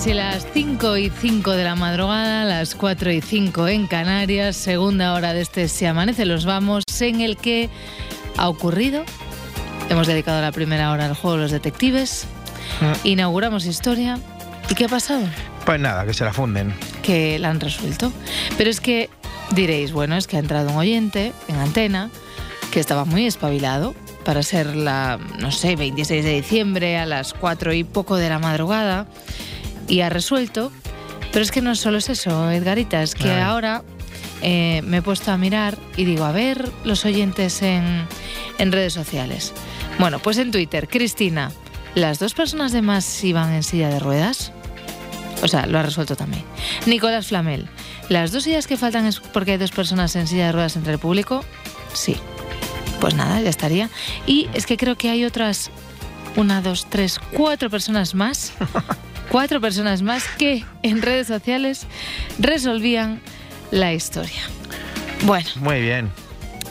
Casi las 5 y 5 de la madrugada, las 4 y 5 en Canarias, segunda hora de este Se Amanece Los Vamos, en el que ha ocurrido. Hemos dedicado la primera hora al juego de los detectives, inauguramos historia. ¿Y qué ha pasado? Pues nada, que se la funden. que la han resuelto. Pero es que diréis, bueno, es que ha entrado un oyente en antena que estaba muy espabilado para ser la, no sé, 26 de diciembre a las 4 y poco de la madrugada y ha resuelto. Pero es que no solo es eso, Edgarita, es que ahora eh, me he puesto a mirar y digo, a ver los oyentes en, en redes sociales. Bueno, pues en Twitter, Cristina, ¿las dos personas de más iban en silla de ruedas? O sea, lo ha resuelto también. Nicolás Flamel. ¿Las dos sillas que faltan es porque hay dos personas en silla de ruedas entre el público? Sí. Pues nada, ya estaría. Y es que creo que hay otras una, dos, tres, cuatro personas más. Cuatro personas más que en redes sociales resolvían la historia. Bueno, Muy bien.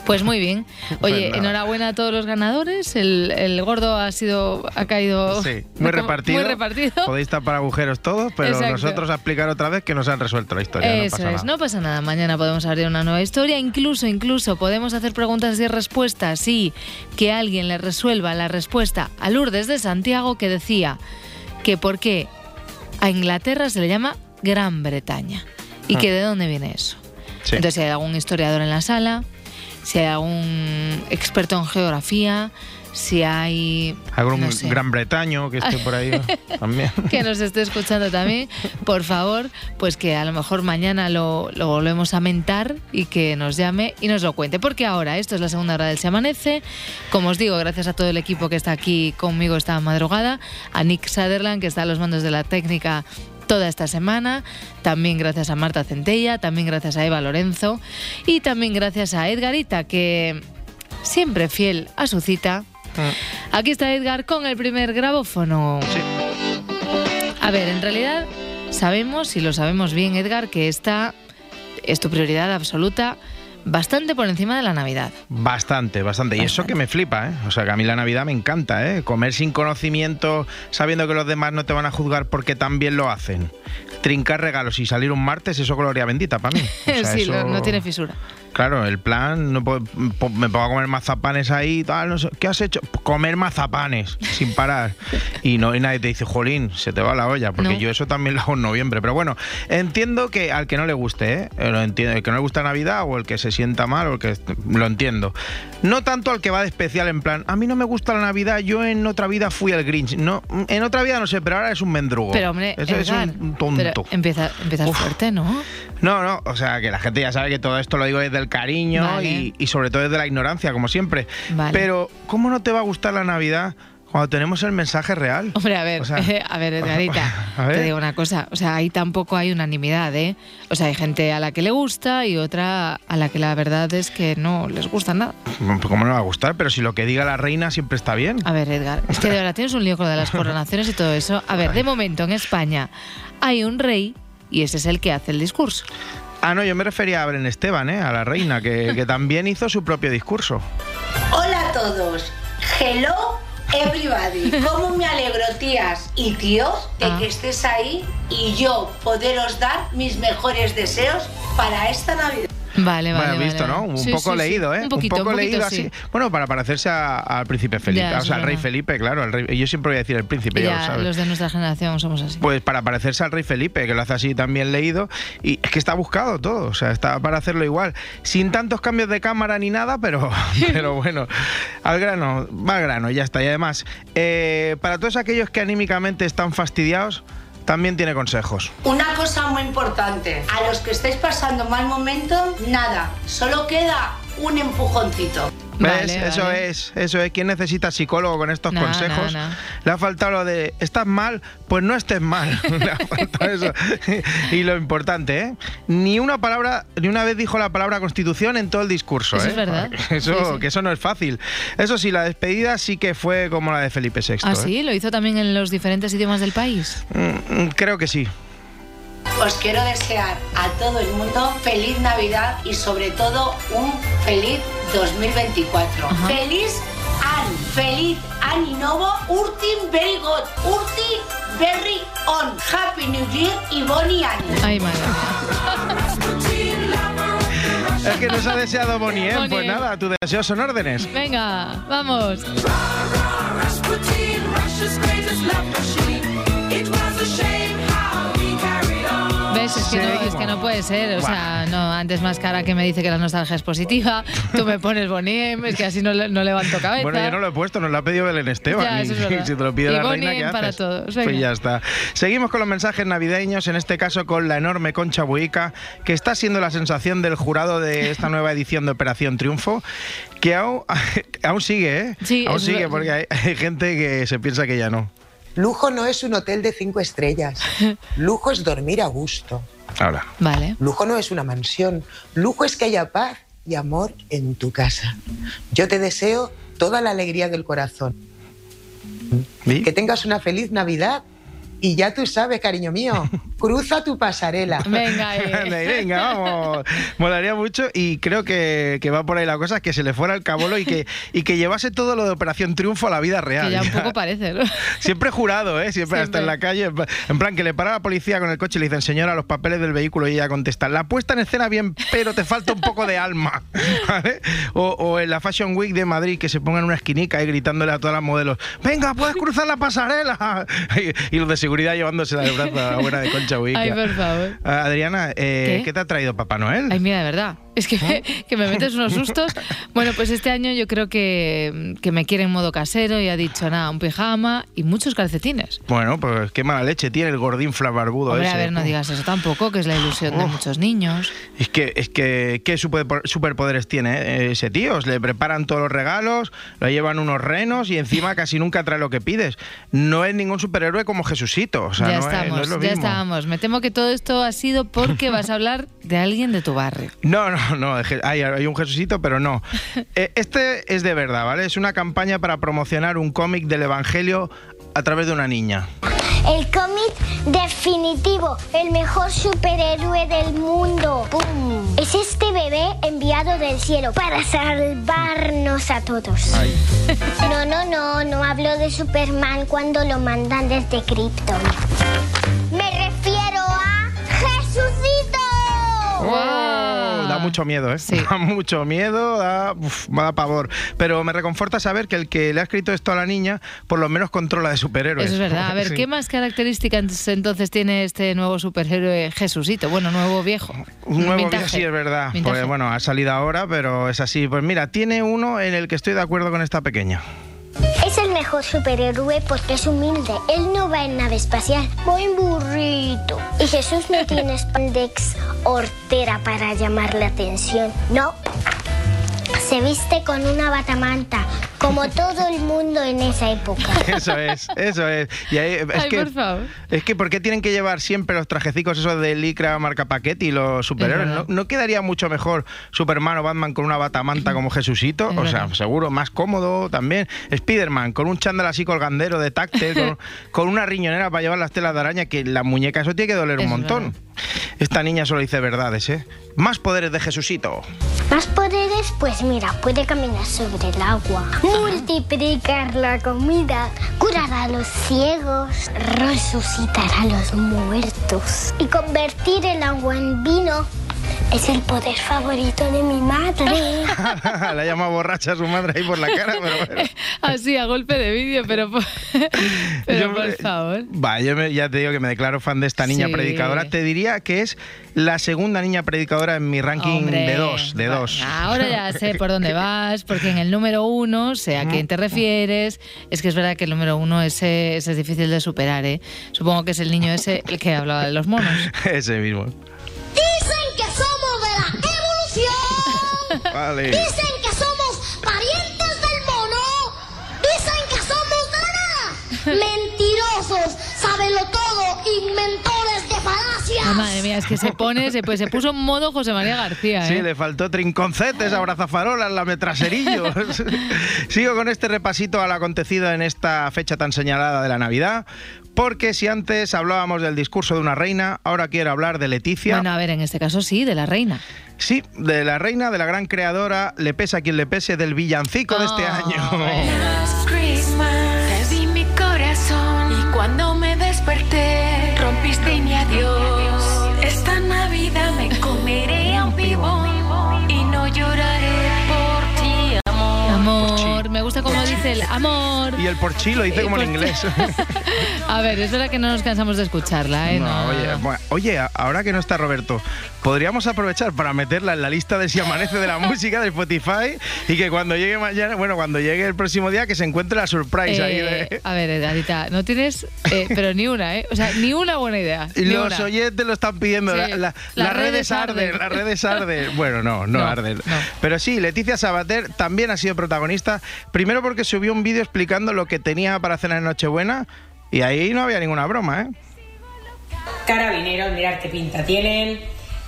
pues muy bien. Oye, nada. enhorabuena a todos los ganadores. El, el gordo ha sido, ha caído Sí, muy repartido. Muy repartido. Podéis tapar agujeros todos, pero Exacto. nosotros a explicar otra vez que nos han resuelto la historia. no Eso pasa es, nada. no pasa nada. Mañana podemos abrir una nueva historia. Incluso, incluso podemos hacer preguntas y respuestas. Sí, que alguien le resuelva la respuesta a Lourdes de Santiago que decía que por qué a Inglaterra se le llama Gran Bretaña y que de dónde viene eso. Ah. Sí. Entonces, si hay algún historiador en la sala, si hay algún experto en geografía, si hay. Algún no sé, gran bretaño que esté por ahí también. que nos esté escuchando también, por favor, pues que a lo mejor mañana lo, lo volvemos a mentar y que nos llame y nos lo cuente. Porque ahora, esto es la segunda hora del Se Amanece. Como os digo, gracias a todo el equipo que está aquí conmigo esta madrugada, a Nick Sutherland, que está a los mandos de la técnica toda esta semana, también gracias a Marta Centella, también gracias a Eva Lorenzo y también gracias a Edgarita, que siempre fiel a su cita. Aquí está Edgar con el primer grabófono. A ver, en realidad sabemos, y lo sabemos bien, Edgar, que esta es tu prioridad absoluta, bastante por encima de la Navidad. Bastante, bastante. Y eso que me flipa, ¿eh? O sea, que a mí la Navidad me encanta, ¿eh? Comer sin conocimiento, sabiendo que los demás no te van a juzgar porque también lo hacen. Trincar regalos y salir un martes, eso gloria bendita para mí. O sea, sí, eso- no tiene fisura. Claro, el plan, no puedo- me a comer mazapanes ahí, tal, no sé, ¿qué has hecho? Comer mazapanes sin parar. Y no y nadie te dice, jolín, se te va la olla, porque No. yo eso también lo hago en noviembre. Pero bueno, entiendo que al que no le guste, ¿eh? Eh, Lo entiendo, el que no le gusta Navidad o el que se sienta mal o el que lo entiendo. No tanto al que va de especial en plan, a mí no me gusta la Navidad, yo en otra vida fui el Grinch. No, en otra vida no sé, pero ahora es un mendrugo. Pero hombre, es, un tonto. pero empieza, Uf. fuerte, ¿no? No, no, o sea, que la gente ya sabe que todo esto lo digo desde el cariño Vale. y, y sobre todo desde la ignorancia, como siempre. Vale. Pero, ¿cómo no te va a gustar la Navidad cuando tenemos el mensaje real? Hombre, a ver, O sea, a ver, Edgarita, a ver. te digo una cosa, o sea, ahí tampoco hay unanimidad, ¿eh? O sea, hay gente a la que le gusta y otra a la que la verdad es que no les gusta nada. ¿Cómo no va a gustar? Pero si lo que diga la reina siempre está bien. A ver, Edgar, es que de verdad tienes un lío con lo de las coronaciones y todo eso. A ver, de momento en España hay un rey y ese es el que hace el discurso. Ah, no, yo me refería a Belén Esteban, ¿eh? a la reina, que, que también hizo su propio discurso. Hola a todos. Hello everybody. ¿Cómo me alegro, tías y tíos, de Ah. que estés ahí y yo poderos dar mis mejores deseos para esta Navidad? Vale, vale. bueno, visto, vale, ¿no? vale. Un Sí, poco sí, leído, ¿eh? Un poquito, poco un poquito, leído sí. así. Bueno, para parecerse al príncipe Felipe. Ya, o sea, al rey. Felipe, claro. al rey- yo siempre voy a decir el príncipe, ya, lo sabes. los de nuestra generación somos así. Pues para parecerse al rey Felipe, que lo hace así también leído, y es que está buscado todo, o sea, está para hacerlo igual, sin tantos cambios de cámara ni nada, pero, pero bueno, al grano, va al grano, ya está. Y además, eh, para todos aquellos que anímicamente están fastidiados, también tiene consejos. Una cosa muy importante. A los que estáis pasando mal momento, nada. Solo queda un empujoncito. ¿Ves? Vale, eso vale. es, eso es. ¿Quién necesita psicólogo con estos No, consejos? no, no. Le ha faltado lo de, ¿estás mal? Pues no estés mal. Le ha faltado eso. Y lo importante, ¿eh? Ni una palabra, ni una vez dijo la palabra constitución en todo el discurso. Eso ¿eh? es verdad. Eso, Sí, sí. que eso no es fácil. Eso sí, la despedida sí que fue como la de Felipe VI. ¿Ah, ¿eh? sí? ¿Lo hizo también en los diferentes idiomas del país? Mm, mm, Creo que sí. Os quiero desear a todo el mundo feliz Navidad y sobre todo un feliz 2024. Ajá. Feliz an, feliz año nuevo, urtin very good, urti very on. Happy New Year y Bonnie año. Ay, madre. Es que nos ha deseado Bonnie, ¿eh? Bonnie Pues nada, tus deseos son órdenes. Venga, vamos. ¿Ves? Es que, no, es que no puede ser. O sea, no, antes más cara que me dice que la nostalgia es positiva. Tú me pones Bonnie M, es que así no, no levanto cabeza. Bueno, yo no lo he puesto, nos lo ha pedido Belén Esteban. Ya, eso es si te lo pide Y la reina, ¿qué M para haces? todos, Pues ya está. Seguimos con los mensajes navideños, en este caso con la enorme Concha Buica, que está siendo la sensación del jurado de esta nueva edición de Operación Triunfo, que aún, aún sigue, ¿eh? Sí, aún sigue, porque hay, hay gente que se piensa que ya no. Lujo no es un hotel de cinco estrellas. Lujo es dormir a gusto. Ahora. Vale. Lujo no es una mansión. Lujo es que haya paz y amor en tu casa. Yo te deseo toda la alegría del corazón. Que tengas una feliz Navidad. Y ya tú sabes, cariño mío, cruza tu pasarela. Venga, eh. Venga, vamos. Molaría mucho y creo que, que va por ahí la cosa, que se le fuera el cabolo y que, y que llevase todo lo de Operación Triunfo a la vida real. Que ya un poco parece, ¿no? Siempre jurado, ¿eh? Siempre, hasta en la calle. En plan, que le para la policía con el coche y le dicen, señora, los papeles del vehículo y ella contesta, la puesta en escena bien, pero te falta un poco de alma. ¿Vale? O, o en la Fashion Week de Madrid, que se pongan en una esquinica y gritándole a todas las modelos, venga, puedes cruzar la pasarela. Y, y los de seguridad llevándose del brazo a la buena de Concha Buica. Ay, por favor. Ah, Adriana, eh, ¿Qué? ¿qué? te ha traído Papá Noel? Ay, mira, de verdad. Es que me, que me metes unos sustos. Bueno, pues este año yo creo que, que me quiere en modo casero y ha dicho nada, un pijama y muchos calcetines. Bueno, pues qué mala leche tiene el gordín flabarbudo Hombre, ese. a ver, no digas eso tampoco, que es la ilusión de Oh. muchos niños. Es que, es que, ¿qué super- superpoderes tiene eh, ese tío? Le preparan todos los regalos, le llevan unos renos y encima casi nunca trae lo que pides. No es ningún superhéroe como Jesucito. O sea, ya no, es, no estamos, es ya estábamos. Me temo que todo esto ha sido porque vas a hablar de alguien de tu barrio. No, no, no, hay, hay un Jesucito, pero no. Eh, Este es de verdad, ¿vale? Es una campaña para promocionar un cómic del Evangelio a través de una niña. El cómic definitivo, el mejor superhéroe del mundo. Es este bebé enviado del cielo para salvarnos a todos. No, no, no, no hablo de Superman cuando lo mandan desde Krypton. Me refiero a Jesucito. Da mucho miedo, ¿eh? Sí. Da mucho miedo, da, uf, me da pavor. Pero me reconforta saber que el que le ha escrito esto a la niña, por lo menos controla de superhéroes. Eso es verdad. A ver, Sí. ¿qué más características entonces tiene este nuevo superhéroe Jesucito? Bueno, nuevo viejo. Un nuevo Vintage. día sí es verdad. Pues bueno, ha salido ahora, pero es así. Pues mira, tiene uno en el que estoy de acuerdo con esta pequeña. Es el mejor superhéroe porque es humilde. Él no va en nave espacial, va en burrito. Y Jesús no tiene spandex hortera para llamar la atención. No. Se viste con una batamanta, como todo el mundo en esa época. Eso es, eso es. Y ahí, es Ay, que, por favor. Es que ¿por qué tienen que llevar siempre los trajecicos esos de licra marca paquete y los superhéroes? ¿No, no quedaría mucho mejor Superman o Batman con una batamanta como Jesucito? Es o sea, verdad. seguro, más cómodo también. Spiderman con un chándal así colgandero de táctil, con, con una riñonera para llevar las telas de araña, que la muñeca eso tiene que doler un montón. verdad. Esta niña solo dice verdades, ¿eh? Más poderes de Jesucito. ¿Más poderes? Pues mira, puede caminar sobre el agua, multiplicar la comida, curar a los ciegos, resucitar a los muertos y convertir el agua en vino. Es el poder favorito de mi madre. Le ha llamado borracha a su madre ahí por la cara, pero bueno. Así, a golpe de vídeo, pero, por, pero Yo por me- favor. Va, yo me- ya te digo que me declaro fan de esta niña Sí. predicadora. Te diría que es la segunda niña predicadora en mi ranking Hombre, de dos, de va- dos. Ahora ya sé por dónde vas, porque en el número uno, sé a quién te refieres. Es que es verdad que el número uno ese, ese es difícil de superar, ¿eh? Supongo que es el niño ese el que hablaba de los monos. Ese mismo. Vale. Dicen que somos parientes del mono. Dicen que somos nada. Mentirosos, sábelo todo, inventores de falacias. Madre mía, es que se pone, se, pues, se puso en modo José María García. Sí, ¿eh? le faltó trinconcetes, abrazafarolas, lame traserillos. Sigo con este repasito a lo acontecido en esta fecha tan señalada de la Navidad porque si antes hablábamos del discurso de una reina, ahora quiero hablar de Leticia. Bueno, a ver, en este caso sí, de la reina. Sí, de la reina, de la gran creadora, le pese a quien le pese, del villancico de este Oh, año. Te di mi corazón y cuando me desperté rompiste mi adiós. Esta Navidad me comeré a un pibón y no lloraré por ti, amor. Amor, me gusta como dice el amor. Y el porchi lo dice Eh, como en por- inglés. A ver, es verdad que no nos cansamos de escucharla, ¿eh? No, No, oye, bueno, oye, ahora que no está Roberto, podríamos aprovechar para meterla en la lista de si amanece de la música de Spotify y que cuando llegue mañana, bueno, cuando llegue el próximo día, que se encuentre la surprise ahí Eh, de. A ver, Edgarita, no tienes, eh, pero ni una, ¿eh? O sea, ni una buena idea. Los una. oyentes lo están pidiendo. Sí, la- la- las las redes redes arden, arden. las redes arden. Bueno, no, no, No, arden. no. Pero sí, Leticia Sabater también ha sido protagonista. Primero porque subió un vídeo explicando lo que tenía para cenar en Nochebuena. Y ahí no había ninguna broma, ¿eh? Carabineros, mirad qué pinta tienen.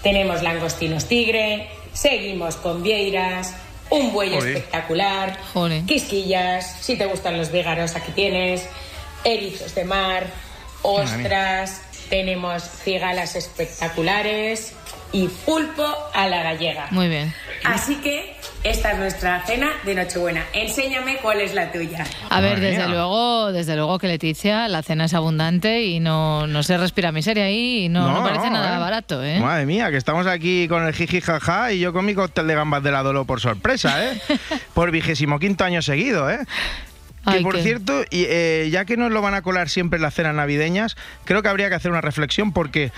Tenemos langostinos tigre, seguimos con vieiras, un buey Joder. espectacular, Joder. quisquillas, si te gustan los vígaros aquí tienes, erizos de mar, ostras, tenemos cigalas espectaculares y pulpo a la gallega. Muy bien. Así que esta es nuestra cena de Nochebuena. Enséñame cuál es la tuya. A ver, Madre desde mía. luego, desde luego que Leticia, la cena es abundante y no, no se respira miseria ahí y no, no, parece nada ¿eh? barato, ¿eh? Madre mía, que estamos aquí con el jiji jaja y yo con mi cóctel de gambas de la Dolo por sorpresa, ¿eh? por vigésimo quinto año seguido, ¿eh? Que Ay, por qué- cierto, y, eh, ya que nos lo van a colar siempre en las cenas navideñas, creo que habría que hacer una reflexión porque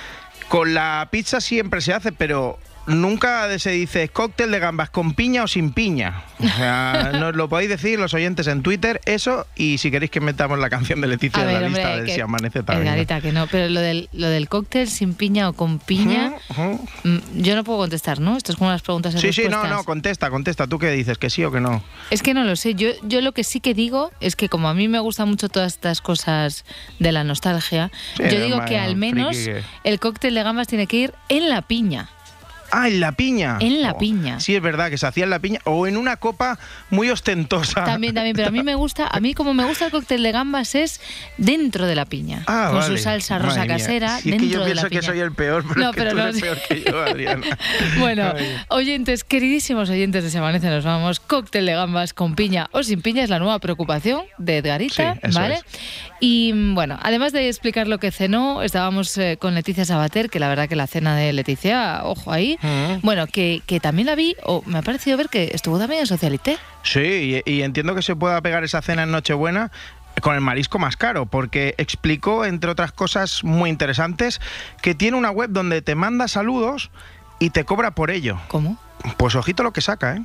con la pizza siempre se hace, pero nunca se dice cóctel de gambas con piña o sin piña. O sea, nos lo podéis decir los oyentes en Twitter, eso, y si queréis que metamos la canción de Leticia A en la ver, lista hombre, de que- si amanece también. Edgarita, que no, pero lo del, lo del cóctel sin piña o con piña, mm, yo no puedo contestar, ¿no? Esto es como las preguntas y Sí, sí, no, respuestas. no, contesta, contesta. ¿Tú qué dices? ¿Que sí o que no? Es que no lo sé. Yo, yo lo que sí que digo es que como a mí me gustan mucho todas estas cosas de la nostalgia, Sí, yo digo que al menos que- el cóctel de gambas tiene que ir en la piña. Ah, en la piña. En la Oh, piña. Sí, es verdad, que se hacía en la piña o en una copa muy ostentosa. También, también, pero a mí me gusta, a mí como me gusta el cóctel de gambas es dentro de la piña, Ah, con vale. su salsa Madre rosa mía. casera Si es dentro que yo de la pienso piña. que soy el peor, pero No, es que pero tú no, eres peor que yo, Adriana. Bueno, Ay. oyentes, queridísimos oyentes de Se Amanece, nos vamos. Cóctel de gambas con piña o sin piña es la nueva preocupación de Edgarita, Sí, ¿vale? es. Y bueno, además de explicar lo que cenó, estábamos eh, con Leticia Sabater, que la verdad que la cena de Leticia, ojo ahí, Mm. bueno, que, que también la vi, o me ha parecido ver que estuvo también en Socialité. Sí, y, y entiendo que se pueda pegar esa cena en Nochebuena con el marisco más caro, porque explicó, entre otras cosas muy interesantes, que tiene una web donde te manda saludos y te cobra por ello. ¿Cómo? Pues ojito lo que saca, ¿eh?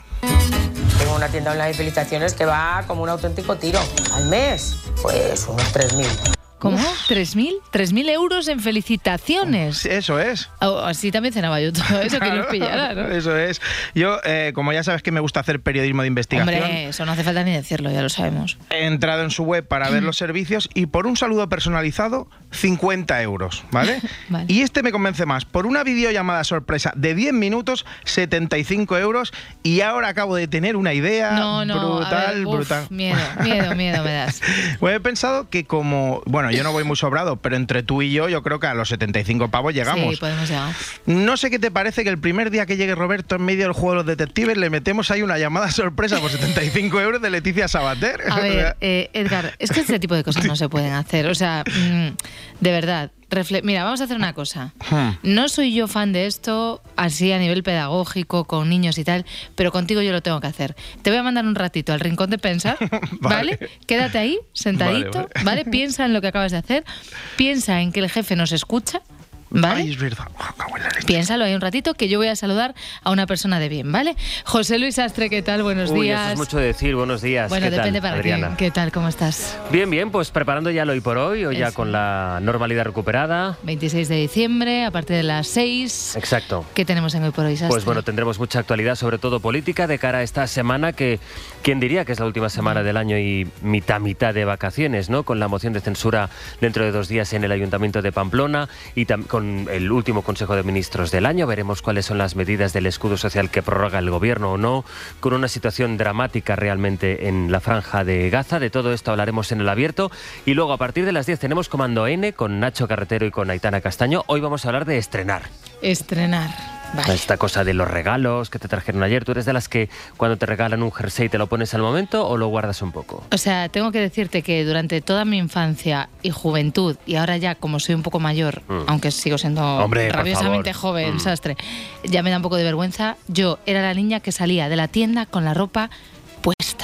Tengo una tienda online de felicitaciones que va como un auténtico tiro. Al mes, pues unos 3.000. ¿Cómo? ¿3.000? ¿3.000 euros en felicitaciones? Eso es. Oh, así también cenaba yo todo eso, que nos pillara, ¿no? Eso es. Yo, eh, como ya sabes que me gusta hacer periodismo de investigación, Hombre, eso no hace falta ni decirlo, ya lo sabemos. he entrado en su web para ver los servicios y por un saludo personalizado, 50 euros, ¿vale? Vale. Y este me convence más. Por una videollamada sorpresa de 10 minutos, 75 euros. Y ahora acabo de tener una idea No, no, brutal, ver, uf, brutal. miedo, miedo, miedo me das. Pues he pensado que como, bueno, yo no voy muy sobrado, pero entre tú y yo, yo creo que a los 75 pavos llegamos. Sí, podemos llegar. No sé qué te parece que el primer día que llegue Roberto en medio del juego de los detectives le metemos ahí una llamada sorpresa por 75 euros de Leticia Sabater. A ver, eh, Edgar, es que este tipo de cosas no se pueden hacer. O sea, mm, de verdad. Refle- Mira, vamos a hacer una cosa. Hmm. No soy yo fan de esto, así a nivel pedagógico, con niños y tal, pero contigo yo lo tengo que hacer. Te voy a mandar un ratito al rincón de pensar, ¿vale? Vale. Quédate ahí, sentadito, Vale, ¿vale, vale. Piensa en lo que acabas de hacer, piensa en que el jefe nos escucha, ¿Vale? Ay, es verdad. Oh. Piénsalo ahí un ratito que yo voy a saludar a una persona de bien, ¿vale? José Luis Astre, ¿qué tal? Buenos Uy, días. eso es mucho decir. Buenos días. bueno, ¿Qué tal, depende para Adriana? qué. ¿Qué tal? ¿Cómo estás? Bien, bien, pues preparando ya lo hoy por hoy, o ya con la normalidad recuperada. 26 de diciembre, a partir de las 6. Exacto. ¿Qué tenemos en hoy por hoy, Sastre? Pues bueno, tendremos mucha actualidad, sobre todo política, de cara a esta semana que, ¿quién diría que es la última semana del año y mitad, mitad de vacaciones, ¿no? Con la moción de censura dentro de dos días en el Ayuntamiento de Pamplona y tam- con el último Consejo de Ministros del año. Veremos cuáles son las medidas del escudo social que prorroga el gobierno o no, con una situación dramática realmente en la franja de Gaza. De todo esto hablaremos en el abierto. Y luego, a partir de las 10, tenemos Comando N con Nacho Carretero y con Aitana Castaño. Hoy vamos a hablar de estrenar. Estrenar. Vale. Esta cosa de los regalos que te trajeron ayer, ¿tú eres de las que cuando te regalan un jersey te lo pones al momento o lo guardas un poco? O sea, tengo que decirte que durante toda mi infancia y juventud, y ahora ya como soy un poco mayor, Mm. aunque sigo siendo Hombre, rabiosamente joven, Mm. sastre, ya me da un poco de vergüenza. Yo era la niña que salía de la tienda con la ropa.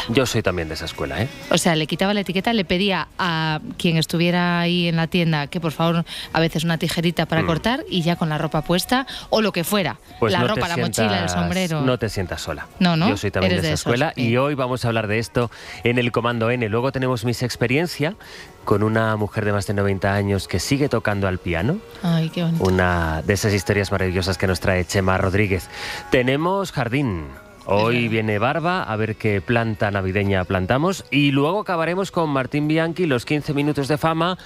Yo soy también de esa escuela, ¿eh? O sea, le quitaba la etiqueta, le pedía a quien estuviera ahí en la tienda que por favor a veces una tijerita para Mm. cortar y ya con la ropa puesta o lo que fuera. Pues la no ropa, la mochila, el sombrero. No te sientas sola. No, ¿no? Yo soy también de de esa esos, escuela y hoy vamos a hablar de esto en el Comando N. Luego tenemos Miss Experiencia con una mujer de más de 90 años que sigue tocando al piano. Ay, qué bonito. Una de esas historias maravillosas que nos trae Chema Rodríguez. Tenemos jardín. Hoy viene Barba, a ver qué planta navideña plantamos. Y luego acabaremos con Martín Bianchi, los 15 minutos de fama,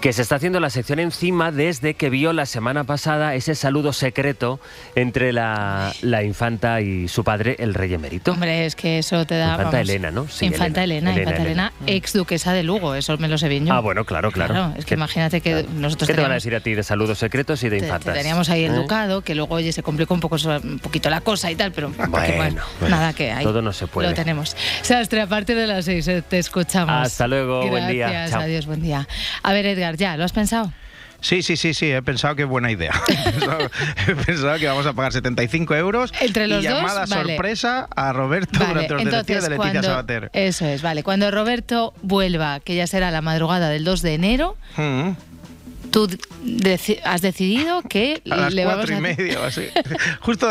que se está haciendo la sección encima desde que vio la semana pasada ese saludo secreto entre la, la infanta y su padre, el rey emérito. Hombre, es que eso te da. Infanta vamos, Elena, ¿no? Sí, Infanta Elena. Elena, Infanta Elena, Elena. ex duquesa de Lugo, eso me lo sé bien yo. Ah, bueno, claro, claro. es que ¿Qué- imagínate que claro. nosotros ¿Qué te van a decir a ti de saludos secretos y de te- infantas? teníamos ahí el ¿Eh? ducado, que luego, oye, se complicó un, poco, un poquito la cosa y tal, pero Bueno, bueno, nada que hay. todo no se puede. Lo tenemos. Sastre, a partir de las seis eh, te escuchamos. Hasta luego, buen día. Gracias, Chao. adiós, buen día. A ver, Edgar, ¿ya? ¿Lo has pensado? Sí, sí, sí, sí, he pensado que es buena idea. he, pensado, he pensado que vamos a pagar 75 euros Entre los y dos, llamada vale. sorpresa a Roberto Vale, durante los detectives de Leticia cuando, Sabater. Eso es, vale. Cuando Roberto vuelva, que ya será la madrugada del 2 de enero, Mm, tú deci- has decidido que a las le vamos cuatro y media así. justo,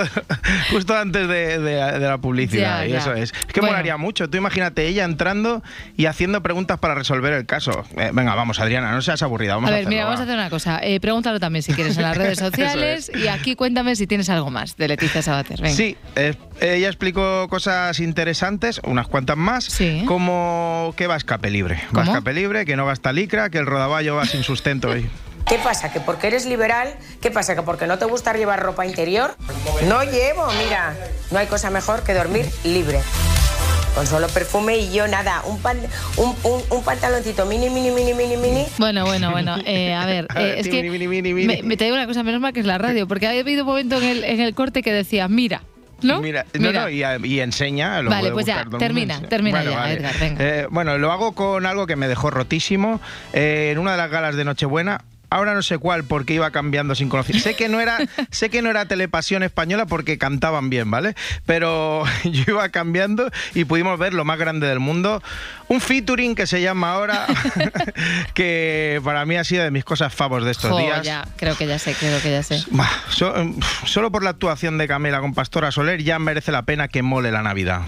justo antes de, de- de la publicidad. Ya, y ya. eso es. Es que Bueno. molaría mucho. Tú imagínate ella entrando y haciendo preguntas para resolver el caso. Eh, venga, vamos, Adriana, no seas aburrida. Vamos a a, ver, hacerlo, mira, vamos va. a hacer una cosa. Eh, pregúntalo también si quieres en las redes sociales es. y aquí cuéntame si tienes algo más de Leticia Sabater. Venga. Sí, eh, ella explicó cosas interesantes, unas cuantas más, Sí. como que va a escape libre. Va a ¿Cómo? escape libre, que no gasta licra, que el rodaballo va sin sustento hoy. ¿Qué pasa? ¿Que porque eres liberal? ¿Qué pasa? ¿Que porque no te gusta llevar ropa interior? No llevo, mira. No hay cosa mejor que dormir libre. Con solo perfume y yo nada. Un, pan- un, un, un pantaloncito mini, mini, mini, mini, mini. Bueno, bueno, bueno. eh, a ver, A eh, ver, es mini, que mini, mini, mini. Me, me te digo una cosa, menos mal que es la radio, porque ha habido un momento en el, en el corte que decía, mira, ¿no? Mira, no, no, y, y enseña. Lo Vale, pues ya, termina, termina Bueno, ya, vale. Edgar, venga. Eh, bueno, lo hago con algo que me dejó rotísimo. Eh, en una de las galas de Nochebuena. Ahora no sé cuál, porque iba cambiando sin conocer. Sé que no era, sé que no era Telepasión española porque cantaban bien, ¿vale? Pero yo iba cambiando y pudimos ver lo más grande del mundo. Un featuring que se llama ahora, que para mí ha sido de mis cosas favos de estos Jo, días. ya, creo que ya sé, creo que ya sé. Bah, so- em, solo por la actuación de Camela con Pastora Soler ya merece la pena que mole la Navidad.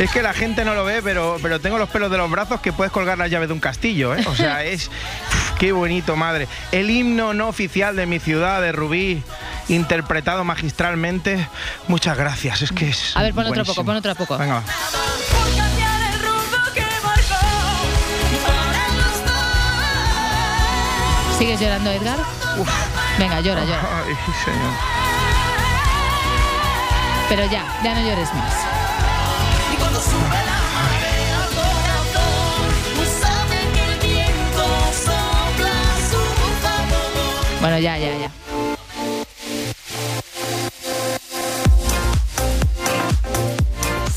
Es que la gente no lo ve, pero, pero tengo los pelos de los brazos que puedes colgar las llaves de un castillo, ¿eh? O sea, es... Qué bonito, madre. El himno no oficial de mi ciudad, de Rubí, interpretado magistralmente. Muchas gracias, es que es... A ver, pon otro poco, pon otro poco. Venga, va. ¿Sigues llorando, Edgar? Venga, llora, llora. Ay, señor. Pero ya, ya no llores más. Bueno, ya, ya, ya.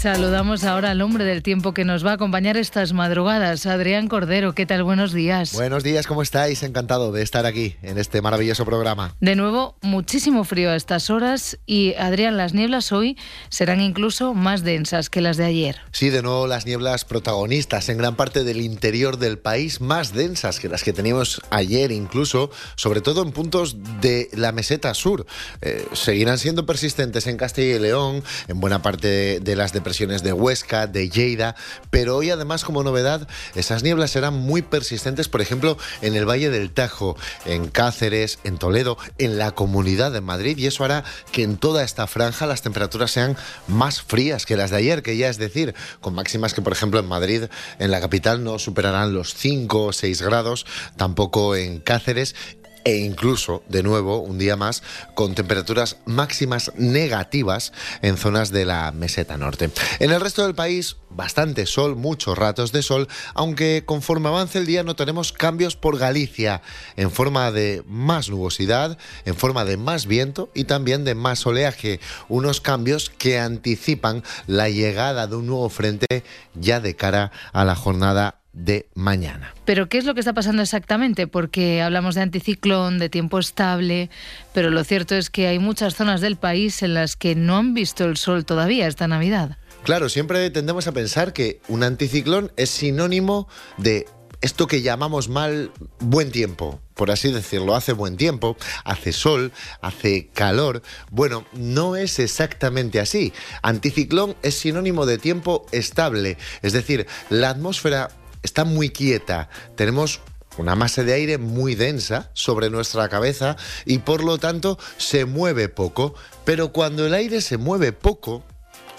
Saludamos ahora al hombre del tiempo que nos va a acompañar estas madrugadas, Adrián Cordero. ¿Qué tal? Buenos días. Buenos días, ¿cómo estáis? Encantado de estar aquí en este maravilloso programa. De nuevo, muchísimo frío a estas horas y Adrián, las nieblas hoy serán incluso más densas que las de ayer. Sí, de nuevo las nieblas protagonistas en gran parte del interior del país, más densas que las que teníamos ayer incluso, sobre todo en puntos de la meseta sur. Eh, seguirán siendo persistentes en Castilla y León, en buena parte de, de las depresiones de Huesca, de Lleida, pero hoy además como novedad esas nieblas serán muy persistentes, por ejemplo, en el Valle del Tajo, en Cáceres, en Toledo, en la Comunidad de Madrid y eso hará que en toda esta franja las temperaturas sean más frías que las de ayer, que ya es decir, con máximas que por ejemplo en Madrid, en la capital, no superarán los 5 o 6 grados, tampoco en Cáceres e incluso, de nuevo, un día más, con temperaturas máximas negativas en zonas de la meseta norte. En el resto del país, bastante sol, muchos ratos de sol, aunque conforme avance el día notaremos cambios por Galicia, en forma de más nubosidad, en forma de más viento y también de más oleaje, unos cambios que anticipan la llegada de un nuevo frente ya de cara a la jornada de mañana. Pero ¿qué es lo que está pasando exactamente? Porque hablamos de anticiclón, de tiempo estable, pero lo cierto es que hay muchas zonas del país en las que no han visto el sol todavía esta Navidad. Claro, siempre tendemos a pensar que un anticiclón es sinónimo de esto que llamamos mal buen tiempo, por así decirlo, hace buen tiempo, hace sol, hace calor. Bueno, no es exactamente así. Anticiclón es sinónimo de tiempo estable, es decir, la atmósfera está muy quieta. Tenemos una masa de aire muy densa sobre nuestra cabeza y por lo tanto se mueve poco. Pero cuando el aire se mueve poco,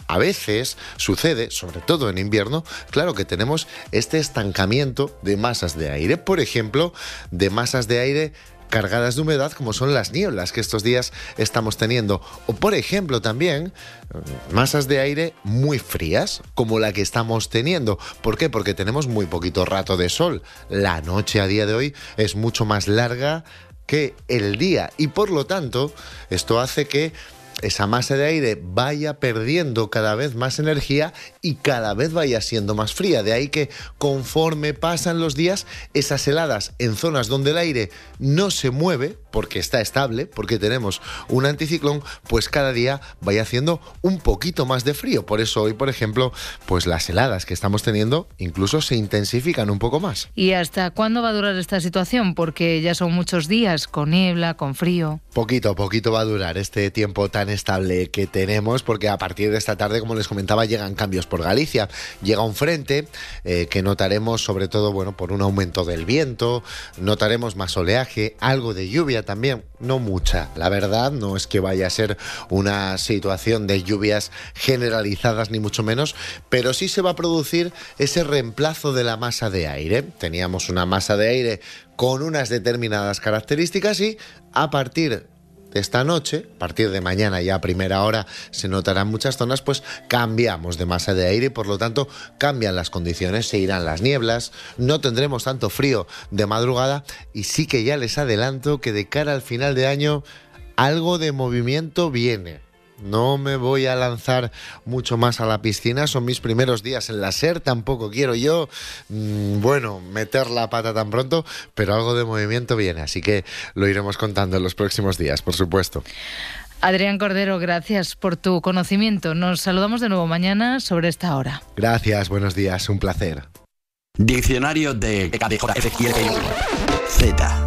a veces sucede, sobre todo en invierno, claro que tenemos este estancamiento de masas de aire. Por ejemplo, de masas de aire cargadas de humedad como son las nieblas que estos días estamos teniendo. O por ejemplo también masas de aire muy frías como la que estamos teniendo. ¿Por qué? Porque tenemos muy poquito rato de sol. La noche a día de hoy es mucho más larga que el día y por lo tanto esto hace que esa masa de aire vaya perdiendo cada vez más energía y cada vez vaya siendo más fría. De ahí que conforme pasan los días, esas heladas en zonas donde el aire no se mueve, porque está estable, porque tenemos un anticiclón, pues cada día vaya haciendo un poquito más de frío. Por eso hoy, por ejemplo, pues las heladas que estamos teniendo incluso se intensifican un poco más. ¿Y hasta cuándo va a durar esta situación? Porque ya son muchos días con niebla, con frío. Poquito a poquito va a durar este tiempo tan estable que tenemos, porque a partir de esta tarde, como les comentaba, llegan cambios por Galicia. Llega un frente eh, que notaremos sobre todo, bueno, por un aumento del viento, notaremos más oleaje, algo de lluvia también, no mucha. La verdad no es que vaya a ser una situación de lluvias generalizadas ni mucho menos, pero sí se va a producir ese reemplazo de la masa de aire. Teníamos una masa de aire con unas determinadas características y a partir esta noche, a partir de mañana ya a primera hora se notarán muchas zonas, pues cambiamos de masa de aire y por lo tanto cambian las condiciones, se irán las nieblas, no tendremos tanto frío de madrugada y sí que ya les adelanto que de cara al final de año algo de movimiento viene. No me voy a lanzar mucho más a la piscina, son mis primeros días en la SER, tampoco quiero yo, mmm, bueno, meter la pata tan pronto, pero algo de movimiento viene, así que lo iremos contando en los próximos días, por supuesto. Adrián Cordero, gracias por tu conocimiento. Nos saludamos de nuevo mañana sobre esta hora. Gracias, buenos días, un placer. Diccionario de Z.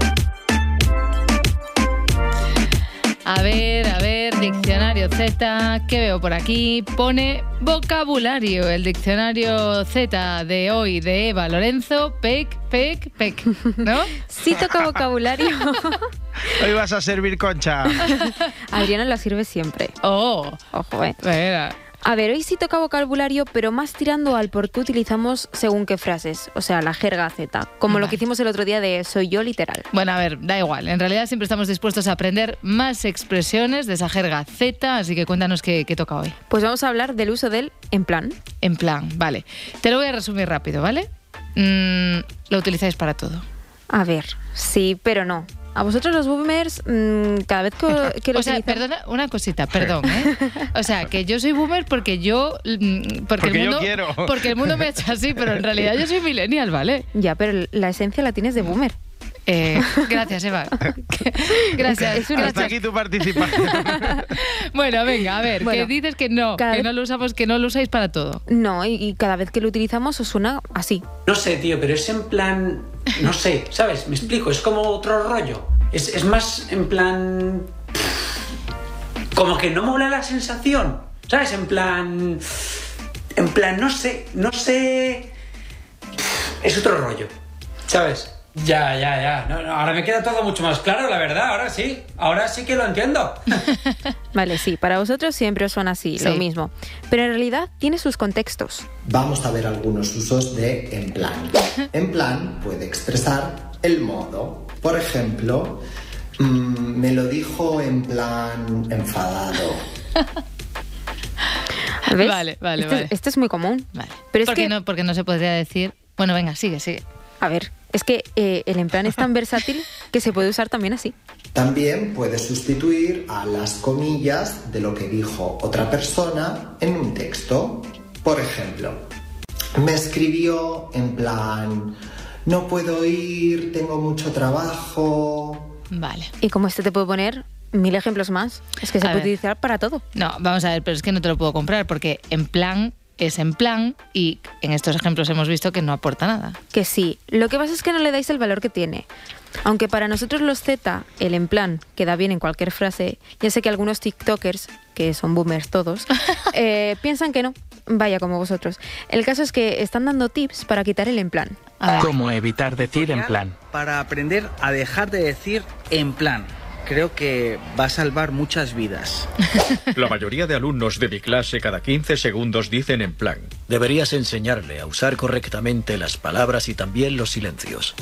A ver, a ver, diccionario Z, ¿qué veo por aquí? Pone vocabulario, el diccionario Z de hoy de Eva Lorenzo, pec, pec, pec, ¿no? Sí toca vocabulario. Hoy vas a servir concha. Adriana la sirve siempre. Oh, Ojo, eh. A ver, hoy sí toca vocabulario, pero más tirando al por qué utilizamos según qué frases, o sea, la jerga Z, como lo que hicimos el otro día de soy yo literal. Bueno, a ver, da igual. En realidad siempre estamos dispuestos a aprender más expresiones de esa jerga Z, así que cuéntanos qué, qué toca hoy. Pues vamos a hablar del uso del en plan. En plan, vale. Te lo voy a resumir rápido, ¿vale? Mm, lo utilizáis para todo. A ver, sí, pero no. A vosotros los boomers, mm, cada vez que, que lo O sea, perdona, una cosita, perdón, ¿eh? O sea, que yo soy boomer porque yo... mm, Porque, Porque el yo mundo, quiero. Porque el mundo me ha hecho así, pero en realidad yo soy millennial, ¿vale? Ya, pero la esencia la tienes de boomer. Eh, gracias, Eva. Gracias. Es una- Hasta aquí tu participación. Bueno, venga, a ver, Bueno, que dices que no, que vez- no lo usamos, que no lo usáis para todo. No, y, y cada vez que lo utilizamos os suena así. No sé, tío, pero es en plan. No sé, ¿sabes? Me explico, es como otro rollo. Es, es más en plan. Como que no mola la sensación, ¿sabes? En plan. En plan, no sé, no sé. Es otro rollo, ¿sabes? Ya, ya, ya. No, no, ahora me queda todo mucho más claro, la verdad. Ahora sí, ahora sí que lo entiendo. Vale, sí, para vosotros siempre os suena así, lo mismo. Pero en realidad tiene sus contextos. Vamos a ver algunos usos de en plan. En plan puede expresar el modo. Por ejemplo, mm, me lo dijo en plan enfadado. ¿Ves? Vale, vale, este, vale. este es muy común. Vale. Pero es porque, que, no, porque no se podría decir... Bueno, venga, sigue, sigue. a ver, es que eh, el en plan es tan versátil que se puede usar también así. También puede sustituir a las comillas de lo que dijo otra persona en un texto. Por ejemplo, me escribió en plan, no puedo ir, tengo mucho trabajo. Vale. Y como este te puede poner mil ejemplos más, es que se A puede ver. utilizar para todo. No, vamos a ver, pero es que no te lo puedo comprar porque en plan es en plan y en estos ejemplos hemos visto que no aporta nada. Que sí, lo que pasa es que no le dais el valor que tiene. Aunque para nosotros los Z, el en plan queda bien en cualquier frase, ya sé que algunos TikTokers, que son boomers todos, eh, piensan que no. Vaya como vosotros. El caso es que están dando tips para quitar el en plan. ¿Cómo evitar decir en plan? Para aprender a dejar de decir en plan. Creo que va a salvar muchas vidas. La mayoría de alumnos de mi clase cada 15 segundos dicen en plan. Deberías enseñarle a usar correctamente las palabras y también los silencios.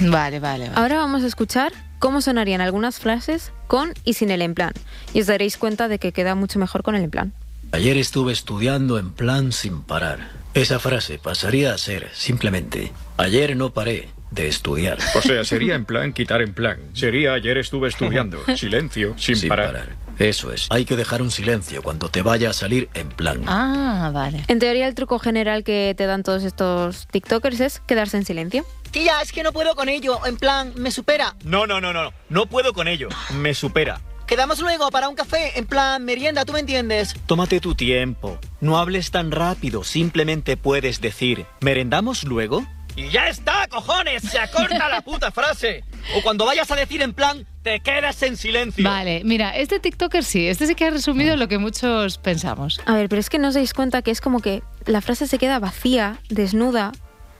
Vale, vale, vale. Ahora vamos a escuchar cómo sonarían algunas frases con y sin el en plan. Y os daréis cuenta de que queda mucho mejor con el en plan. Ayer estuve estudiando en plan sin parar. Esa frase pasaría a ser simplemente ayer no paré de estudiar. O sea, sería en plan quitar en plan. Sería ayer estuve estudiando. Silencio, sin, parar. Eso es. Hay que dejar un silencio cuando te vaya a salir en plan. Ah, vale. En teoría el truco general que te dan todos estos TikTokers es quedarse en silencio. Tía, es que no puedo con ello. En plan, me supera. No, no, no, no. No puedo con ello. Me supera. Quedamos luego para un café. En plan, merienda, ¿tú me entiendes? Tómate tu tiempo. No hables tan rápido. Simplemente puedes decir, ¿merendamos luego? Y ya está, cojones. Se acorta la puta frase. O cuando vayas a decir en plan, te quedas en silencio. Vale, mira, este TikToker sí, este sí que ha resumido lo que muchos pensamos. A ver, pero es que no os dais cuenta que es como que la frase se queda vacía, desnuda,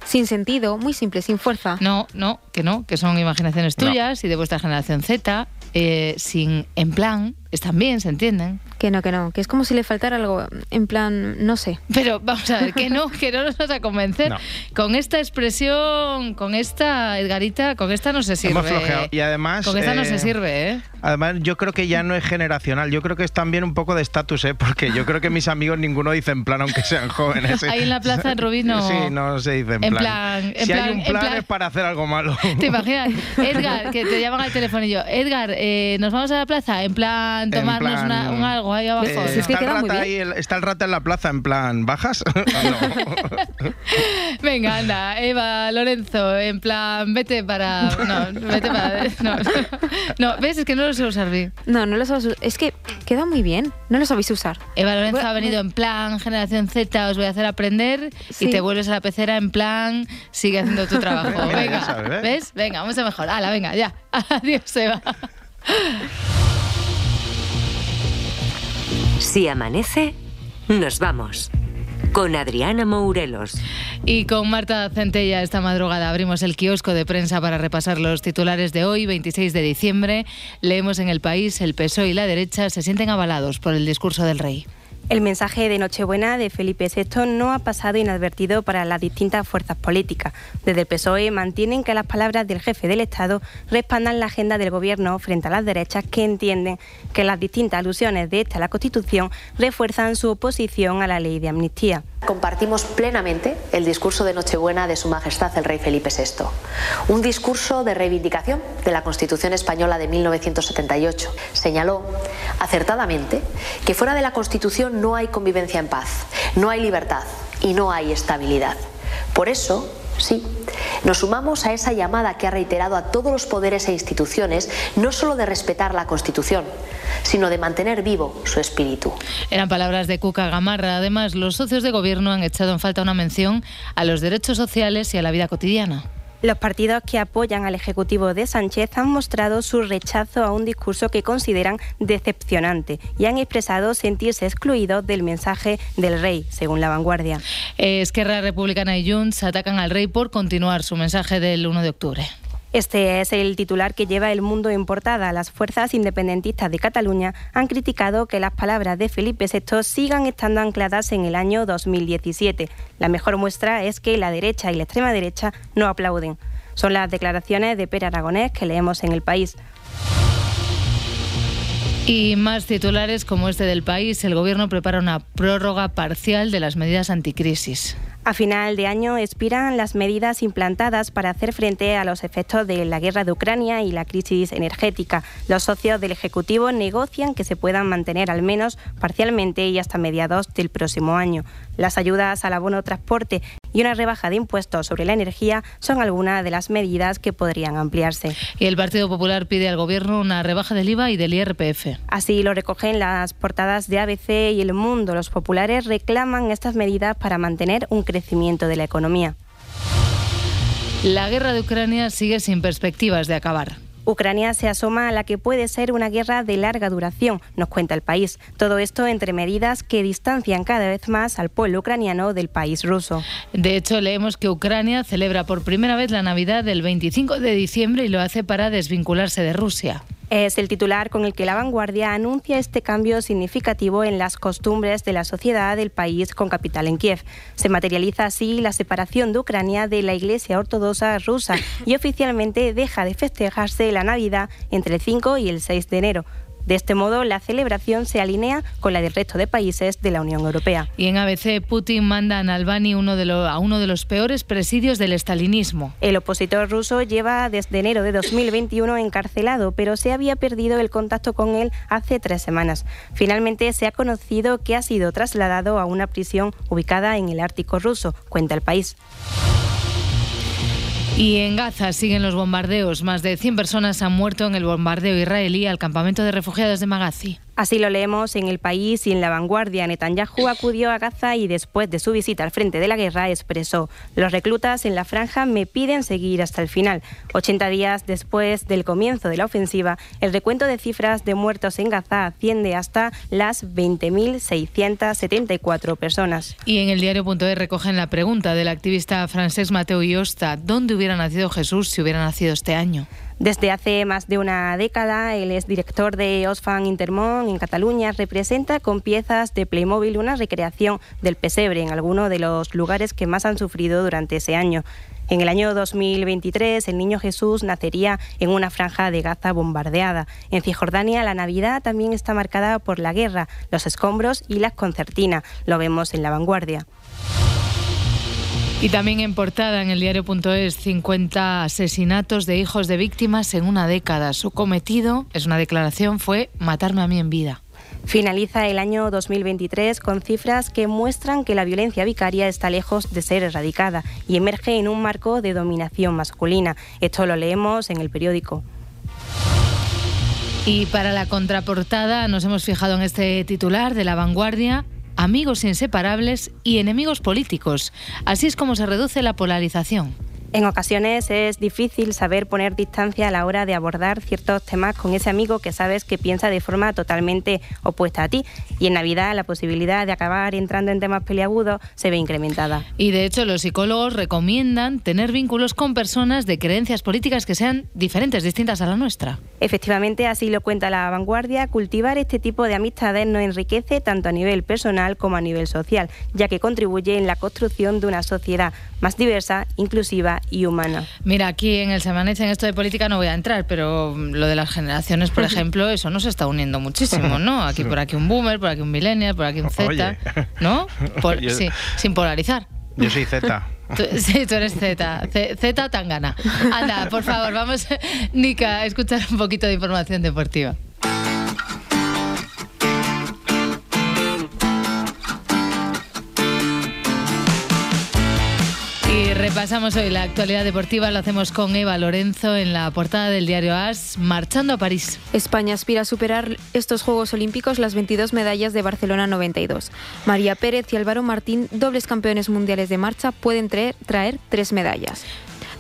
sin sentido, muy simple, sin fuerza. No, no, que no, que son imaginaciones No. tuyas y de vuestra generación Z, eh, sin en plan, están bien, se entienden. Que no, que no, que es como si le faltara algo, en plan, no sé. Pero vamos a ver, que no, que no nos vas a convencer. No. Con esta expresión, con esta, Edgarita, con esta no se sirve. Hemos flojeado. Y además. Con esta no eh, se sirve, ¿eh? Además, yo creo que ya no es generacional. Yo creo que es también un poco de estatus, ¿eh? Porque yo creo que mis amigos ninguno dice en plan, aunque sean jóvenes. ¿eh? Ahí en la plaza en Rubí no- Sí, no se dice en, En plan. plan- en si plan- hay un en plan, plan- es para hacer algo malo. ¿Te imaginas? Edgar, que te llaman al teléfono y yo, Edgar, eh, nos vamos a la plaza, en plan, Tomarnos plan, una- un algo ahí abajo. Eh, está, el rata ahí, el- está el rata en la plaza, en plan, ¿bajas? No. Venga, anda, Eva, Lorenzo, en plan, vete para. No, vete para. No, no ¿ves? Es que no lo sé usar bien. No, no lo sabes usar. Es que queda muy bien, no lo sabéis usar. Eva Lorenzo Bueno, ha venido en plan, generación Z, os voy a hacer aprender Sí. y te vuelves a la pecera en plan, sigue haciendo tu trabajo. Venga, sabes, ¿eh? ¿ves? Venga, mucho mejor. Hala, venga, ya. Adiós, Eva. Si amanece, nos vamos. Con Adriana Mourelos. Y con Marta Centella esta madrugada abrimos el kiosco de prensa para repasar los titulares de hoy, 26 de diciembre. Leemos en el país, el PSOE y la derecha se sienten avalados por el discurso del rey. El mensaje de Nochebuena de Felipe VI no ha pasado inadvertido para las distintas fuerzas políticas. Desde el PSOE mantienen que las palabras del jefe del Estado respaldan la agenda del Gobierno frente a las derechas que entienden que las distintas alusiones de esta a la Constitución refuerzan su oposición a la ley de amnistía. Compartimos plenamente el discurso de Nochebuena de Su Majestad el Rey Felipe VI. Un discurso de reivindicación de la Constitución española de 1978. Señaló, acertadamente, que fuera de la Constitución no hay convivencia en paz, no hay libertad y no hay estabilidad. Por eso, sí, nos sumamos a esa llamada que ha reiterado a todos los poderes e instituciones no solo de respetar la Constitución, sino de mantener vivo su espíritu. Eran palabras de Cuca Gamarra. Además, los socios de gobierno han echado en falta una mención a los derechos sociales y a la vida cotidiana. Los partidos que apoyan al Ejecutivo de Sánchez han mostrado su rechazo a un discurso que consideran decepcionante y han expresado sentirse excluidos del mensaje del rey, según la vanguardia. Esquerra Republicana y Junts atacan al rey por continuar su mensaje del 1 de octubre. Este es el titular que lleva el mundo en portada. Las fuerzas independentistas de Cataluña han criticado que las palabras de Felipe VI sigan estando ancladas en el año 2017. La mejor muestra es que la derecha y la extrema derecha no aplauden. Son las declaraciones de Pere Aragonés que leemos en el país. Y más titulares como este del país, el Gobierno prepara una prórroga parcial de las medidas anticrisis. A final de año expiran las medidas implantadas para hacer frente a los efectos de la guerra de Ucrania y la crisis energética. Los socios del Ejecutivo negocian que se puedan mantener al menos parcialmente y hasta mediados del próximo año. Las ayudas al abono transporte y una rebaja de impuestos sobre la energía son algunas de las medidas que podrían ampliarse. Y el Partido Popular pide al Gobierno una rebaja del IVA y del IRPF. Así lo recogen las portadas de ABC y El Mundo. Los populares reclaman estas medidas para mantener un crecimiento de la economía. La guerra de Ucrania sigue sin perspectivas de acabar. Ucrania se asoma a la que puede ser una guerra de larga duración, nos cuenta el país. Todo esto entre medidas que distancian cada vez más al pueblo ucraniano del país ruso. De hecho, leemos que Ucrania celebra por primera vez la Navidad del 25 de diciembre y lo hace para desvincularse de Rusia. Es el titular con el que la vanguardia anuncia este cambio significativo en las costumbres de la sociedad del país con capital en Kiev. Se materializa así la separación de Ucrania de la Iglesia Ortodoxa rusa y oficialmente deja de festejarse la Navidad entre el 5 y el 6 de enero. De este modo, la celebración se alinea con la del resto de países de la Unión Europea. Y en ABC, Putin manda a Albani uno de a uno de los peores presidios del estalinismo. El opositor ruso lleva desde enero de 2021 encarcelado, pero se había perdido el contacto con él hace tres semanas. Finalmente se ha conocido que ha sido trasladado a una prisión ubicada en el Ártico ruso, cuenta el país. Y en Gaza siguen los bombardeos. Más de 100 personas han muerto en el bombardeo israelí al campamento de refugiados de Magazi. Así lo leemos en El País y en La Vanguardia. Netanyahu acudió a Gaza y después de su visita al frente de la guerra expresó, los reclutas en la franja me piden seguir hasta el final. 80 días después del comienzo de la ofensiva, el recuento de cifras de muertos en Gaza asciende hasta las 20.674 personas. Y en el diario.es recogen la pregunta del activista francés Mateo Iosta, ¿dónde hubiera nacido Jesús si hubiera nacido este año? Desde hace más de una década, el exdirector de Osfan Intermón en Cataluña representa con piezas de Playmobil una recreación del pesebre en alguno de los lugares que más han sufrido durante ese año. En el año 2023, el niño Jesús nacería en una franja de Gaza bombardeada. En Cisjordania, la Navidad también está marcada por la guerra, los escombros y las concertinas. Lo vemos en la vanguardia. Y también en portada en el diario.es 50 asesinatos de hijos de víctimas en una década. Su cometido, es una declaración, fue matarme a mí en vida. Finaliza el año 2023 con cifras que muestran que la violencia vicaria está lejos de ser erradicada y emerge en un marco de dominación masculina. Esto lo leemos en el periódico. Y para la contraportada nos hemos fijado en este titular de La Vanguardia amigos inseparables y enemigos políticos. Así es como se reduce la polarización. En ocasiones es difícil saber poner distancia a la hora de abordar ciertos temas con ese amigo que sabes que piensa de forma totalmente opuesta a ti. Y en Navidad la posibilidad de acabar entrando en temas peliagudos se ve incrementada. Y de hecho los psicólogos recomiendan tener vínculos con personas de creencias políticas que sean diferentes, distintas a la nuestra. Efectivamente, así lo cuenta la vanguardia, cultivar este tipo de amistades nos enriquece tanto a nivel personal como a nivel social, ya que contribuye en la construcción de una sociedad más diversa, inclusiva y humana. Mira, aquí en el Semanece en esto de política no voy a entrar, pero lo de las generaciones, por ejemplo, eso nos está uniendo muchísimo, ¿no? Aquí por aquí un boomer, por aquí un millennial, por aquí un Z. ¿no? Por- Yo- sí, sin polarizar. Yo soy Z. Tú- sí, tú eres Z, Z, Tangana. Anda, por favor, vamos, Nika, a escuchar un poquito de información deportiva. Y repasamos hoy la actualidad deportiva, lo hacemos con Eva Lorenzo en la portada del diario AS, marchando a París. España aspira a superar estos Juegos Olímpicos las 22 medallas de Barcelona 92. María Pérez y Álvaro Martín, dobles campeones mundiales de marcha, pueden traer, traer tres medallas.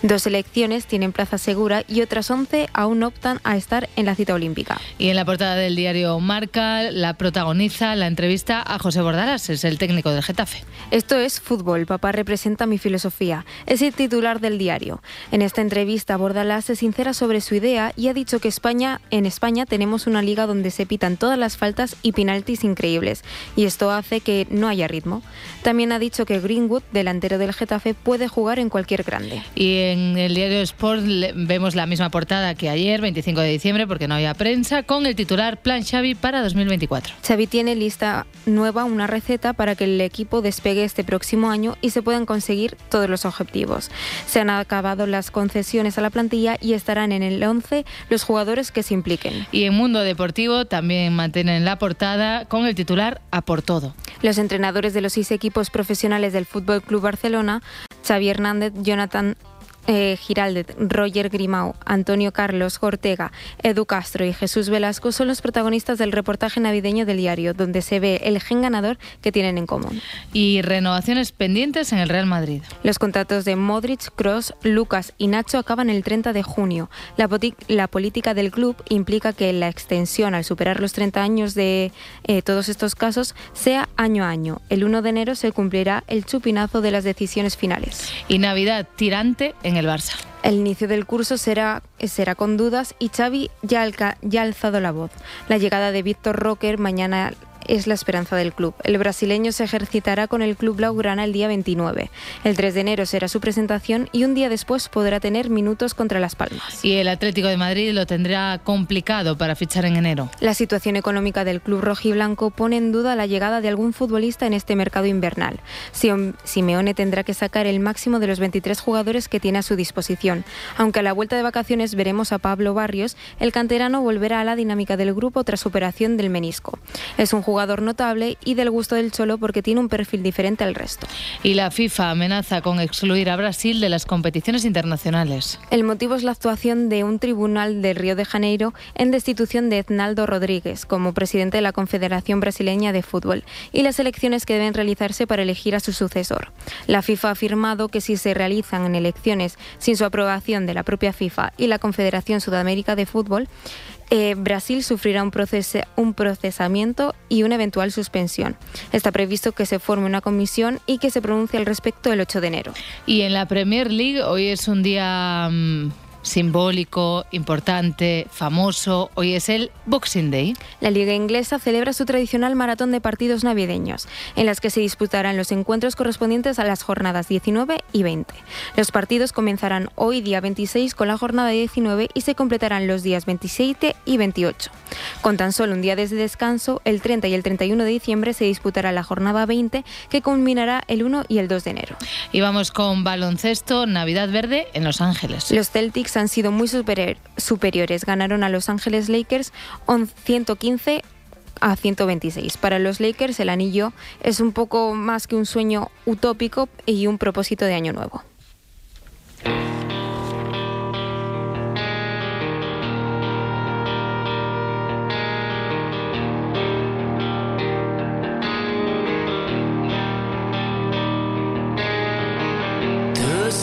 Dos selecciones tienen plaza segura y otras 11 aún optan a estar en la cita olímpica. Y en la portada del diario Marca la protagoniza la entrevista a José Bordalas, es el técnico del Getafe. Esto es fútbol, papá representa mi filosofía. Es el titular del diario. En esta entrevista, Bordalás se sincera sobre su idea y ha dicho que España, en España tenemos una liga donde se pitan todas las faltas y penaltis increíbles, y esto hace que no haya ritmo. También ha dicho que Greenwood, delantero del Getafe, puede jugar en cualquier grande. Y en el diario Sport vemos la misma portada que ayer, 25 de diciembre, porque no había prensa, con el titular Plan Xavi para 2024. Xavi tiene lista nueva una receta para que el equipo despegue este próximo año y se puedan conseguir todos los objetivos. Se han acabado las concesiones a la plantilla y estarán en el 11 los jugadores que se impliquen. Y en Mundo Deportivo también mantienen la portada con el titular A por todo. Los entrenadores de los seis equipos profesionales del Fútbol Club Barcelona, Xavi Hernández, Jonathan eh, Giraldez, Roger Grimau, Antonio Carlos Ortega, Edu Castro y Jesús Velasco son los protagonistas del reportaje navideño del diario, donde se ve el gen ganador que tienen en común. Y renovaciones pendientes en el Real Madrid. Los contratos de Modric, Cross, Lucas y Nacho acaban el 30 de junio. La política del club implica que la extensión al superar los 30 años de eh, todos estos casos sea año a año. El 1 de enero se cumplirá el chupinazo de las decisiones finales. Y Navidad tirante en el Barça. El inicio del curso será, será con dudas y Xavi ya, ya ha alzado la voz. La llegada de Víctor Rocker mañana es la esperanza del club. El brasileño se ejercitará con el club blaugrana el día 29. El 3 de enero será su presentación y un día después podrá tener minutos contra Las Palmas. Y el Atlético de Madrid lo tendrá complicado para fichar en enero. La situación económica del club rojiblanco pone en duda la llegada de algún futbolista en este mercado invernal. Simeone tendrá que sacar el máximo de los 23 jugadores que tiene a su disposición. Aunque a la vuelta de vacaciones veremos a Pablo Barrios, el canterano volverá a la dinámica del grupo tras operación del menisco. Es un jugador notable y del gusto del Cholo porque tiene un perfil diferente al resto. Y la FIFA amenaza con excluir a Brasil de las competiciones internacionales. El motivo es la actuación de un tribunal de Río de Janeiro en destitución de Etnaldo Rodríguez como presidente de la Confederación Brasileña de Fútbol y las elecciones que deben realizarse para elegir a su sucesor. La FIFA ha afirmado que si se realizan elecciones sin su aprobación de la propia FIFA y la Confederación Sudamérica de Fútbol, eh, Brasil sufrirá un, procese- un procesamiento y una eventual suspensión. Está previsto que se forme una comisión y que se pronuncie al respecto el 8 de enero. Y en la Premier League hoy es un día mm, simbólico, importante, famoso. Hoy es el Boxing Day. La Liga Inglesa celebra su tradicional maratón de partidos navideños, en las que se disputarán los encuentros correspondientes a las jornadas 19 y 20. Los partidos comenzarán hoy día 26 con la jornada 19 y se completarán los días 27 y 28. Con tan solo un día de descanso, el 30 y el 31 de diciembre se disputará la jornada 20 que culminará el 1 y el 2 de enero. Y vamos con baloncesto, Navidad Verde en Los Ángeles. Los Celtics han sido muy superior- superiores. Ganaron a Los Ángeles Lakers on- 115 a 126. Para los Lakers el anillo es un poco más que un sueño utópico y un propósito de año nuevo.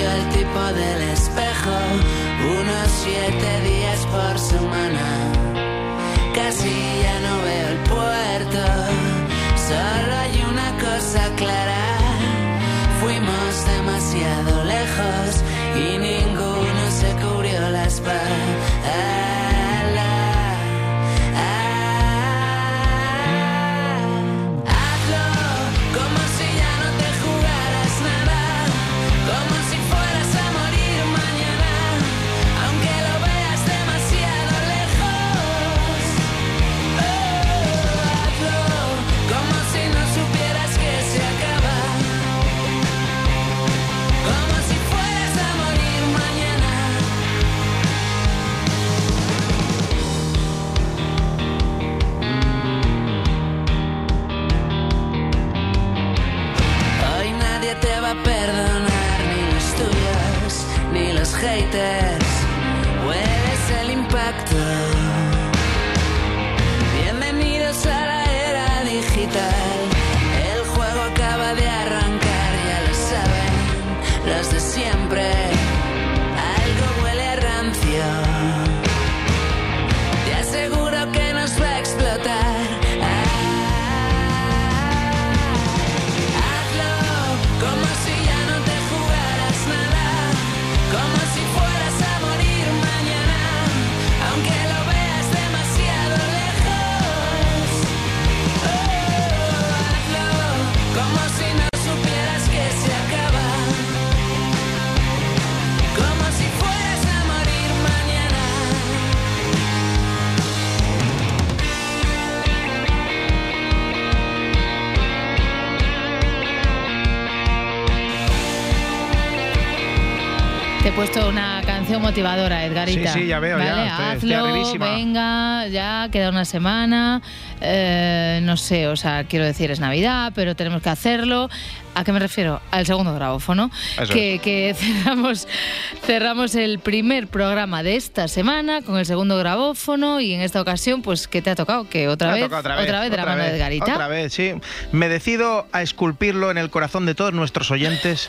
El tipo del espejo, unos siete días por semana. Casi ya no veo el puerto, solo haters. Hueles el impacto. Puesto una canción motivadora, Edgarita. Sí, sí, ya veo, ya, ¿Vale? estoy- estoy Hazlo, venga, ya queda una semana. eh, no sé, o sea, quiero decir, es Navidad, pero tenemos que hacerlo. ¿A qué me refiero? Al segundo grabófono. Que, que cerramos, cerramos el primer programa de esta semana con el segundo grabófono y en esta ocasión, pues, ¿qué te ha tocado? Que otra vez, tocado otra vez, de la otra mano de vez, Edgarita. Otra vez, sí. Me decido a esculpirlo en el corazón de todos nuestros oyentes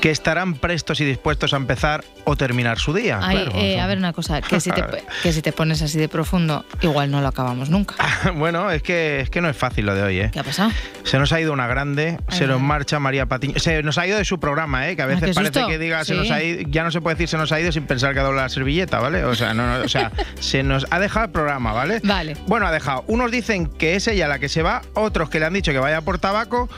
que estarán prestos y dispuestos a empezar o terminar su día. Ay, claro. eh, a ver una cosa, que si, te, A ver. que si te pones así de profundo, igual no lo acabamos nunca. bueno, es que, es que no es fácil lo de hoy, ¿eh? ¿Qué ha pasado? Se nos ha ido una grande, se nos marcha María Patiño. Se nos ha ido de su programa, ¿eh? Que a Ay, veces parece que diga se nos ha ido, ya no se puede decir se nos ha ido sin pensar que ha dado la servilleta, ¿vale? O sea, no, no, o sea, se nos ha dejado el programa, ¿vale? Vale. Bueno, ha dejado. Unos dicen que es ella la que se va, otros que le han dicho que vaya por tabaco,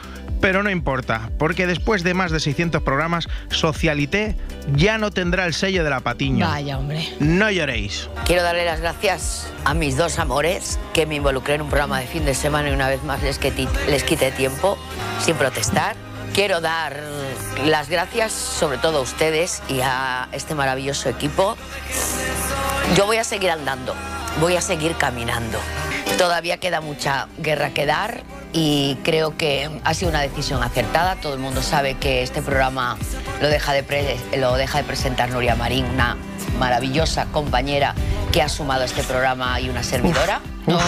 pero no importa, porque después de más de 600 programas, Socialité ya no tendrá el sello de la Patiño. Vaya, hombre. No lloréis. Quiero darle las gracias a mis dos amores que me involucré en un programa de fin de semana y una vez más les, les quité tiempo sin protestar. Quiero dar las gracias sobre todo a ustedes y a este maravilloso equipo. Yo voy a seguir andando, voy a seguir caminando. Todavía queda mucha guerra que dar y creo que ha sido una decisión acertada. Todo el mundo sabe que este programa lo deja de, pre- lo deja de presentar Nuria Marín, una maravillosa compañera que ha sumado a este programa y una servidora. Uf,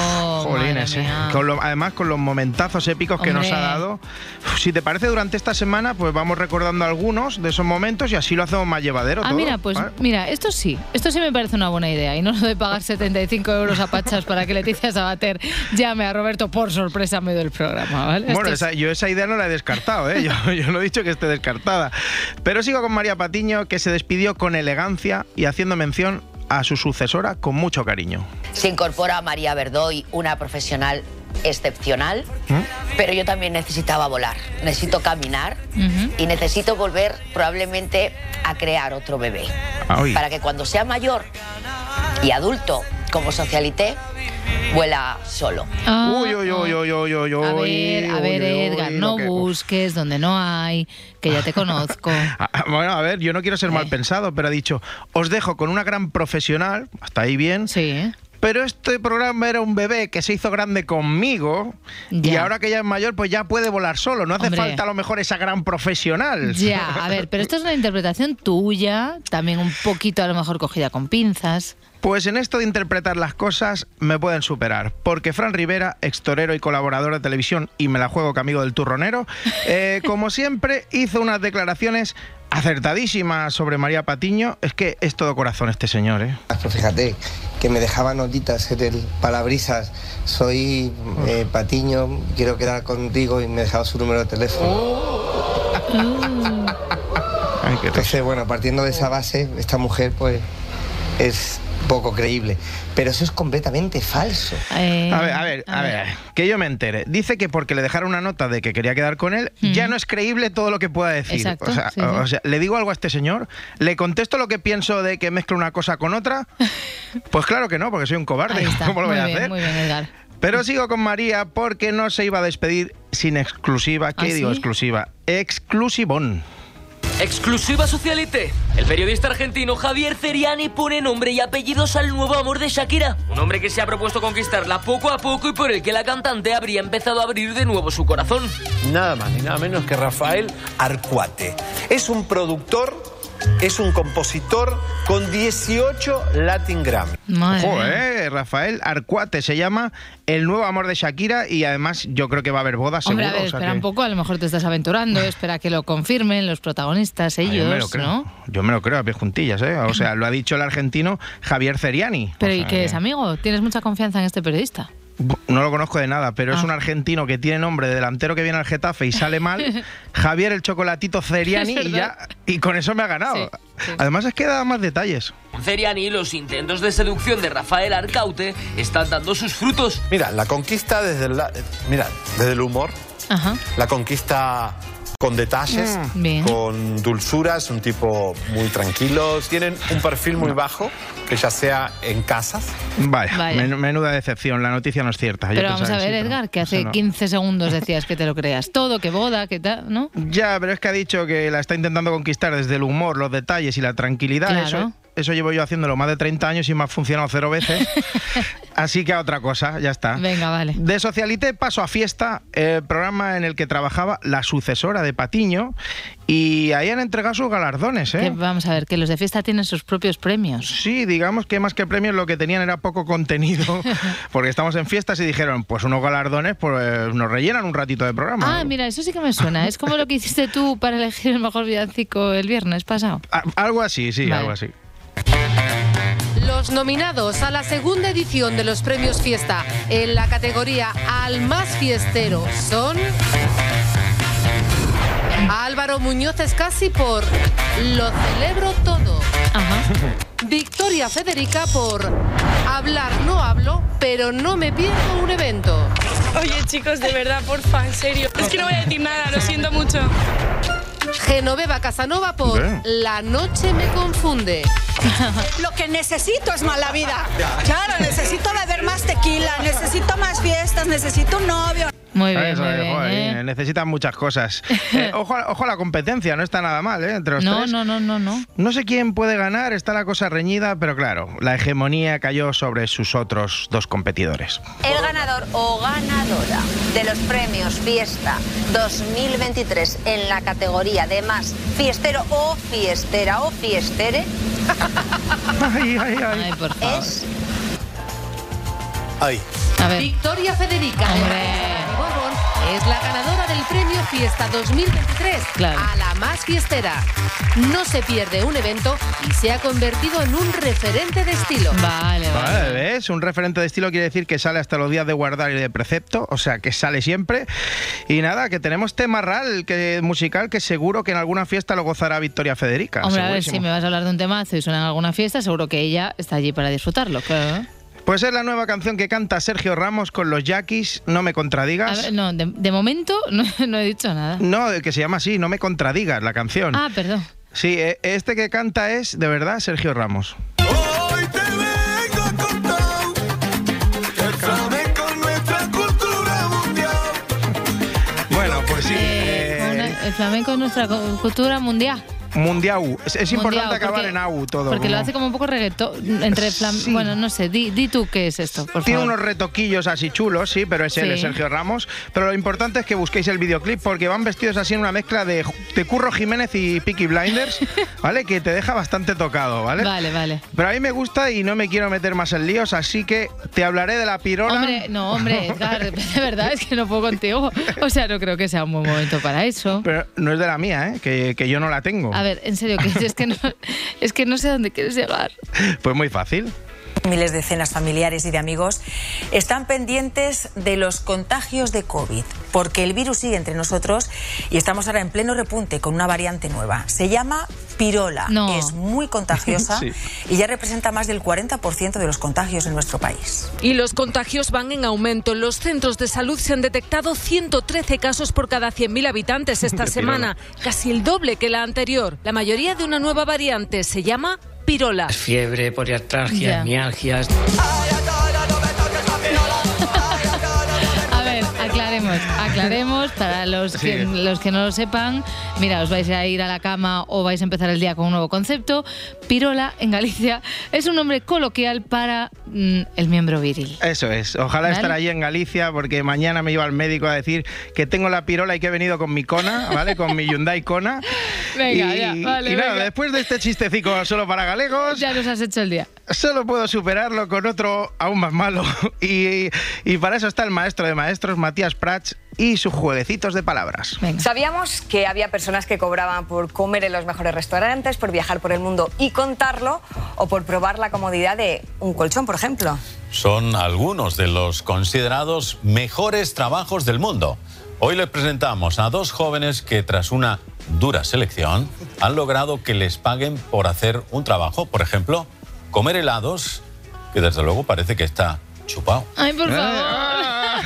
Oh, jolines, madre eh. mía. Con lo- además con los momentazos épicos que nos ha dado. Uf, Si te parece, durante esta semana, pues vamos recordando algunos de esos momentos y así lo hacemos más llevadero. Ah, todo, mira, pues ¿vale? mira, esto sí, esto sí me parece una buena idea. Y no lo de pagar 75 euros a Pachas para que Leticia Sabater llame a Roberto por sorpresa en medio del programa, ¿vale? Bueno, Esto es- esa- yo esa idea no la he descartado, ¿eh? yo, yo no he dicho que esté descartada. Pero sigo con María Patiño, que se despidió con elegancia y haciendo mención a su sucesora con mucho cariño. Se incorpora a María Verdoy, una profesional excepcional, pero yo también necesitaba volar, necesito caminar y necesito volver probablemente a crear otro bebé. Ah. Para que cuando sea mayor y adulto como socialité, vuela solo. Ah, uy, uy, uy, uy, uy, uy, a uy, ver, a uy, ver, uy, Edgar, uy, no que- busques donde no hay, que ya te conozco. Ah, Bueno, a ver, yo no quiero ser Eh. mal pensado, pero ha dicho, os dejo con una gran profesional, hasta ahí bien. Sí. Pero este programa era un bebé que se hizo grande conmigo y ahora que ya es mayor, pues ya puede volar solo. No hace Hombre. falta a lo mejor esa gran profesional. Ya, a ver, pero esto es una interpretación tuya, también un poquito a lo mejor cogida con pinzas. Pues en esto de interpretar las cosas me pueden superar, porque Fran Rivera, ex torero y colaborador de televisión, y me la juego que amigo del turronero, eh, como siempre hizo unas declaraciones acertadísimas sobre María Patiño. Es que es todo corazón este señor, ¿eh? Pues fíjate, que me dejaba notitas en el palabrisas. Soy eh, Patiño, quiero quedar contigo y me dejaba su número de teléfono. Entonces, bueno, partiendo de esa base, esta mujer pues es poco creíble. Pero eso es completamente falso. Eh, A ver, a ver, a ver, que yo me entere. Dice que porque le dejaron una nota de que quería quedar con él, ya no es creíble todo lo que pueda decir. Exacto, o, sea, sí, sí. o sea, le digo algo a este señor, le contesto lo que pienso de que mezcla una cosa con otra. Pues claro que no, porque soy un cobarde. Ahí está. ¿Cómo lo voy muy a bien, hacer? Muy bien, Edgar. Pero sigo con María porque no se iba a despedir sin exclusiva. ¿Qué ¿Ah, digo sí? exclusiva? Exclusivón. Exclusiva Socialite. El periodista argentino Javier Ceriani pone nombre y apellidos al nuevo amor de Shakira. Un hombre que se ha propuesto conquistarla poco a poco y por el que la cantante habría empezado a abrir de nuevo su corazón. Nada más ni nada menos que Rafael Arcuate. Es un productor, es un compositor con 18 Latin Grammy. Ojo, eh, Rafael Arcuate se llama el nuevo amor de Shakira y además yo creo que va a haber boda seguro. Hombre, a ver, o sea espera que- un poco, a lo mejor te estás aventurando, espera que lo confirmen los protagonistas, Ah, yo me lo ellos, creo. ¿no? Yo me lo creo a pies juntillas, ¿eh? O sea, lo ha dicho el argentino Javier Ceriani. Pero O ¿y qué que- es, amigo? ¿Tienes mucha confianza en este periodista? No lo conozco de nada, pero es Ah. un argentino que tiene nombre de delantero que viene al Getafe y sale mal. Javier el chocolatito Ceriani y ya y con eso me ha ganado. Además es que da más detalles. Ceriani, los intentos de seducción de Rafael Arcaute están dando sus frutos. Mira, la conquista desde el, la- mira, desde el humor, Ajá. la conquista con detalles, Mm. Con dulzura, es un tipo muy tranquilo, tienen un perfil muy bajo, que ya sea en casas. Vaya, Vaya. men- menuda decepción, la noticia no es cierta. Yo Pero vamos a que ver, sí, Edgar, que hace no. 15 segundos decías que te lo creas todo, que boda, que tal, ¿no? Ya, pero es que ha dicho que la está intentando conquistar desde el humor, los detalles y la tranquilidad. Claro. Eso, eso llevo yo haciéndolo más de 30 años y me ha funcionado cero veces. Así que a otra cosa, ya está. Venga, vale. De Socialite paso a Fiesta, el programa en el que trabajaba la sucesora de Patiño y ahí han entregado sus galardones. Que ¿eh? vamos a ver, que los de fiesta tienen sus propios premios. Sí, digamos que más que premios lo que tenían era poco contenido, porque estamos en fiestas y dijeron, pues unos galardones pues nos rellenan un ratito de programa. Ah, mira, eso sí que me suena. Es como lo que hiciste tú para elegir el mejor villancico el viernes pasado. A- algo así, sí, Vale. algo así. Los nominados a la segunda edición de los premios Fiesta en la categoría al más fiestero son Álvaro Muñoz Escasi por Lo celebro todo. Victoria Federica por Hablar no hablo, pero no me pierdo un evento. Oye, chicos, de verdad, porfa, en serio. Es que no voy a decir nada, lo siento mucho. Genoveva Casanova por Bien. La noche me confunde. Lo que necesito es mala vida. Claro, necesito beber más tequila, necesito más fiestas, necesito un novio. Muy bien, Eso muy es, bien, joder, ¿eh? Necesitan muchas cosas. Eh, ojo, a- ojo a la competencia, no está nada mal, ¿eh? Entre los No, tres. no, no, no, no. No sé quién puede ganar, está la cosa reñida, pero claro, la hegemonía cayó sobre sus otros dos competidores. El ganador o ganadora de los premios Fiesta 2023 en la categoría de más fiestero o fiestera o fiestere ay, ay, ay. por favor. es Ahí. Victoria Federica de Borbón es la ganadora del premio Fiesta 2023 Claro. a la más fiestera. No se pierde un evento y se ha convertido en un referente de estilo. Vale, Vale, ¿ves? Un referente de estilo quiere decir que sale hasta los días de guardar y de precepto, o sea, que sale siempre. Y nada, que tenemos tema RAL que, musical que seguro que en alguna fiesta lo gozará Victoria Federica. Hombre, a ver, si me vas a hablar de un temazo y suena en alguna fiesta, seguro que ella está allí para disfrutarlo, claro. Pues es la nueva canción que canta Sergio Ramos con los Yaquis, No me A contradigas. ver, no, de, de momento no, no he dicho nada. No, que se llama así, No me contradigas, la canción. Ah, perdón. Sí, eh, este que canta es, de verdad, Sergio Ramos. Bueno, pues sí. Eh, eh, el flamenco es nuestra cu- cultura mundial. Mundiau. Es, es importante acabar porque- en au todo. Porque lo hace como un poco reggaetón, entre flam- Bueno, no sé, di, di tú qué es esto, por Tiene favor. unos retoquillos así chulos, sí, pero es él, Sí. es Sergio Ramos. Pero lo importante es que busquéis el videoclip porque van vestidos así en una mezcla de, de Curro Jiménez y Peaky Blinders, ¿vale? Que te deja bastante tocado, ¿vale? Vale, vale. Pero a mí me gusta y no me quiero meter más en líos, así que te hablaré de la pirola. Hombre, no, hombre, Edgar, de verdad es que no puedo contigo. O sea, no creo que sea un buen momento para eso. Pero no es de la mía, ¿eh? Que, que yo no la tengo. A ver, en serio, que es que no, es que no sé a dónde quieres llegar. Pues muy fácil. Miles de cenas familiares y de amigos están pendientes de los contagios de COVID, porque el virus sigue entre nosotros y estamos ahora en pleno repunte con una variante nueva. Se llama pirola, No. es muy contagiosa Sí. y ya representa más del 40% de los contagios en nuestro país. Y los contagios van en aumento. En los centros de salud se han detectado 113 casos por cada 100.000 habitantes esta semana, casi el doble que la anterior. La mayoría de una nueva variante se llama pirola. Fiebre, poliartralgia, mialgias. Aclaremos, aclaremos para los que, los que no lo sepan. Mira, os vais a ir a la cama o vais a empezar el día con un nuevo concepto. Pirola en Galicia es un nombre coloquial para mm, el miembro viril. Eso es. Ojalá Vale. estar allí en Galicia porque mañana me iba al médico a decir que tengo la pirola y que he venido con mi Kona, ¿vale? Con mi Hyundai Kona. Venga, y, ya, vale, y nada, venga. después de este chistecico solo para galegos, Ya nos has hecho el día. Solo puedo superarlo con otro aún más malo. Y, y para eso está el maestro de maestros, Matías Prats, y sus jueguecitos de palabras. Sabíamos que había personas que cobraban por comer en los mejores restaurantes, por viajar por el mundo y contarlo, o por probar la comodidad de un colchón, por ejemplo. Son algunos de los considerados mejores trabajos del mundo. Hoy les presentamos a dos jóvenes que tras una dura selección han logrado que les paguen por hacer un trabajo, por ejemplo, comer helados, que desde luego parece que está chupado. Ay, por favor.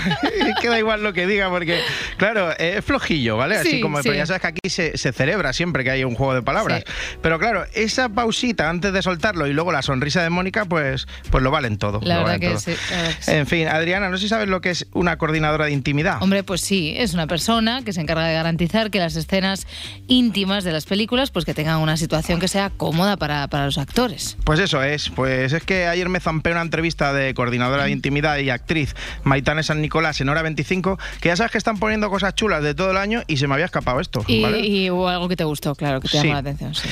Es que da igual lo que diga, porque, claro, eh, es flojillo, ¿vale? Así Sí, como, sí. pero ya sabes que aquí se, se celebra siempre que hay un juego de palabras. Pero claro, esa pausita antes de soltarlo y luego la sonrisa de Mónica, pues, pues lo valen todo. La lo verdad valen que todo. sí, la verdad que sí. En fin, Adriana, no sé si sabes lo que es una coordinadora de intimidad. Hombre, pues sí, es una persona que se encarga de garantizar que las escenas íntimas de las películas pues que tengan una situación que sea cómoda para, para los actores. Pues eso es, pues es que ayer me zampé una entrevista de coordinadora de intimidad y actriz Maitane San Nicolás en Hora 25, que ya sabes que están poniendo cosas chulas de todo el año y se me había escapado esto. Y, ¿vale? y hubo algo que te gustó, claro, que te Sí. llamó la atención. Sí.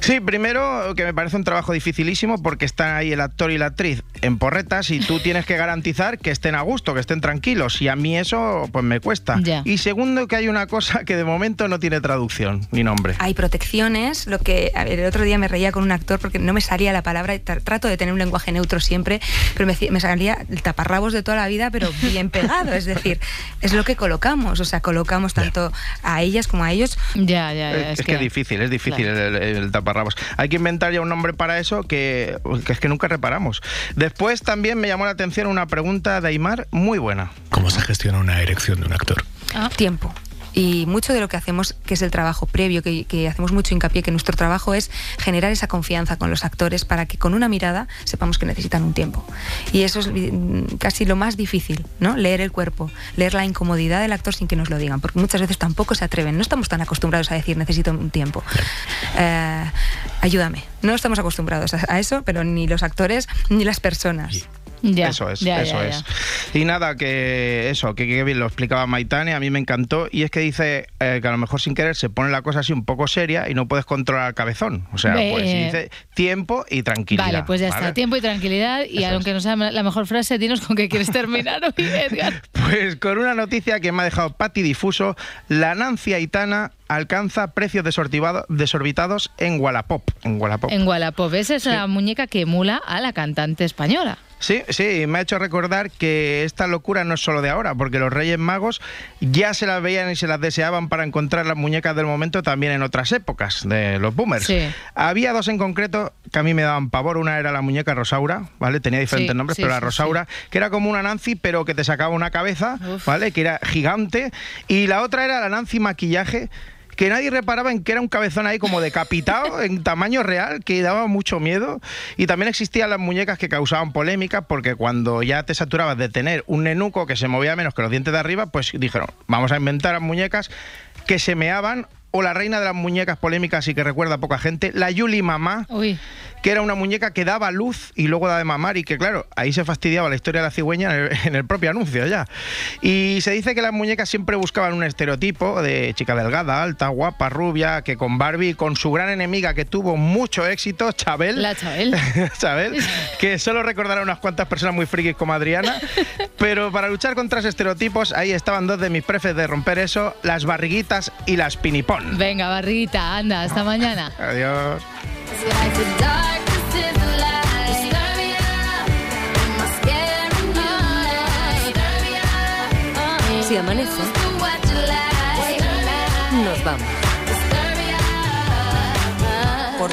Sí, primero que me parece un trabajo dificilísimo porque están ahí el actor y la actriz en porretas y tú tienes que garantizar que estén a gusto, que estén tranquilos y a mí eso pues me cuesta. Ya. Y segundo que hay una cosa que de momento no tiene traducción ni nombre. Hay protecciones, lo que a ver, el otro día me reía con un actor porque no me salía la palabra, trato de tener un lenguaje neutro siempre, pero me, me salía el taparrabos de toda la vida, pero bien pegado, es decir, es lo que colocamos, o sea, colocamos tanto a ellas como a ellos. Ya, ya, es, que, es difícil, es difícil el, el taparrabos. Hay que inventar ya un nombre para eso que, que es que nunca reparamos. Después también me llamó la atención una pregunta de Aymar muy buena. ¿Cómo se gestiona una erección de un actor? Tiempo. Y mucho de lo que hacemos, que es el trabajo previo, que, que hacemos mucho hincapié, que nuestro trabajo es generar esa confianza con los actores para que con una mirada sepamos que necesitan un tiempo. Y eso es mm, casi lo más difícil, ¿no? Leer el cuerpo, leer la incomodidad del actor sin que nos lo digan, porque muchas veces tampoco se atreven, no estamos tan acostumbrados a decir necesito un tiempo. Eh, ayúdame. No estamos acostumbrados a, a eso, pero ni los actores ni las personas. Ya, eso es, ya, eso ya, es. Y nada, que eso, que, que bien lo explicaba Maitane, a mí me encantó. Y es que dice eh, que a lo mejor sin querer se pone la cosa así un poco seria y no puedes controlar el cabezón. O sea, pues dice tiempo y tranquilidad. Vale, pues ya ¿vale? está. Tiempo y tranquilidad. Y aunque no sea la mejor frase, dinos con qué quieres terminar hoy, Edgar. Pues con una noticia que me ha dejado Pati Difuso, la Nancy Aitana alcanza precios desorbitados en Wallapop. En Wallapop. En Wallapop. Esa es la muñeca que emula a la cantante española. Sí, sí, me ha hecho recordar que esta locura no es solo de ahora, porque los Reyes Magos ya se las veían y se las deseaban para encontrar las muñecas del momento también en otras épocas de los boomers. Sí. Había dos en concreto que a mí me daban pavor. Una era la muñeca Rosaura, ¿vale? Tenía diferentes Sí, nombres, sí, pero la Rosaura, que era como una Nancy, pero que te sacaba una cabeza, ¿vale? Que era gigante. Y la otra era la Nancy maquillaje que nadie reparaba en que era un cabezón ahí como decapitado en tamaño real, que daba mucho miedo. Y también existían las muñecas que causaban polémica, porque cuando ya te saturabas de tener un nenuco que se movía menos que los dientes de arriba, pues dijeron, vamos a inventar muñecas que se meaban o la reina de las muñecas polémicas y que recuerda a poca gente, la Yuli Mamá, que era una muñeca que daba luz y luego daba de mamar y que claro, ahí se fastidiaba la historia de la cigüeña en el, en el propio anuncio ya. Y se dice que las muñecas siempre buscaban un estereotipo de chica delgada, alta, guapa, rubia, que con Barbie, con su gran enemiga que tuvo mucho éxito, Chabel. La Chabel. Chabel, que solo recordará unas cuantas personas muy frikis como Adriana. Pero para luchar contra esos estereotipos, ahí estaban dos de mis prefes de romper eso, las barriguitas y las Venga, barriguita, anda, hasta mañana. Adiós. Si amanece, nos vamos.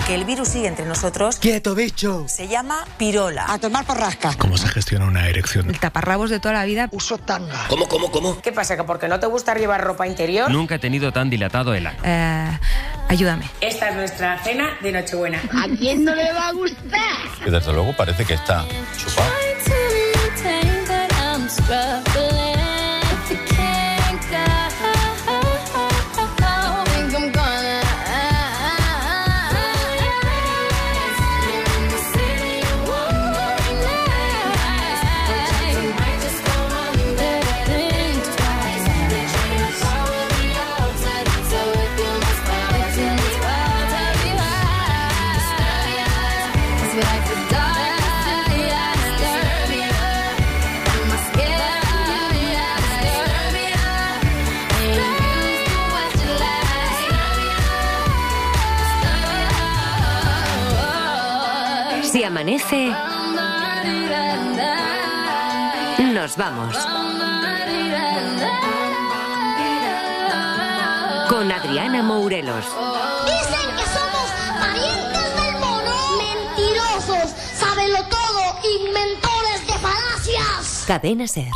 Porque el virus sigue entre nosotros. ¡Quieto, bicho! Se llama pirola. A tomar por rasca. ¿Cómo se gestiona una erección? El taparrabos de toda la vida. Uso tanga. ¿Cómo, cómo, cómo? ¿Qué pasa? ¿Que porque no te gusta llevar ropa interior? Nunca he tenido tan dilatado el ano. Eh, ayúdame. Esta es nuestra cena de Nochebuena. ¿A quién no le va a gustar? Que desde luego parece que está chupado. Amanece, nos vamos. Con Adriana Mourelos. Dicen que somos parientes del mono. Mentirosos, sábenlo todo, inventores de falacias. Cadena Ser.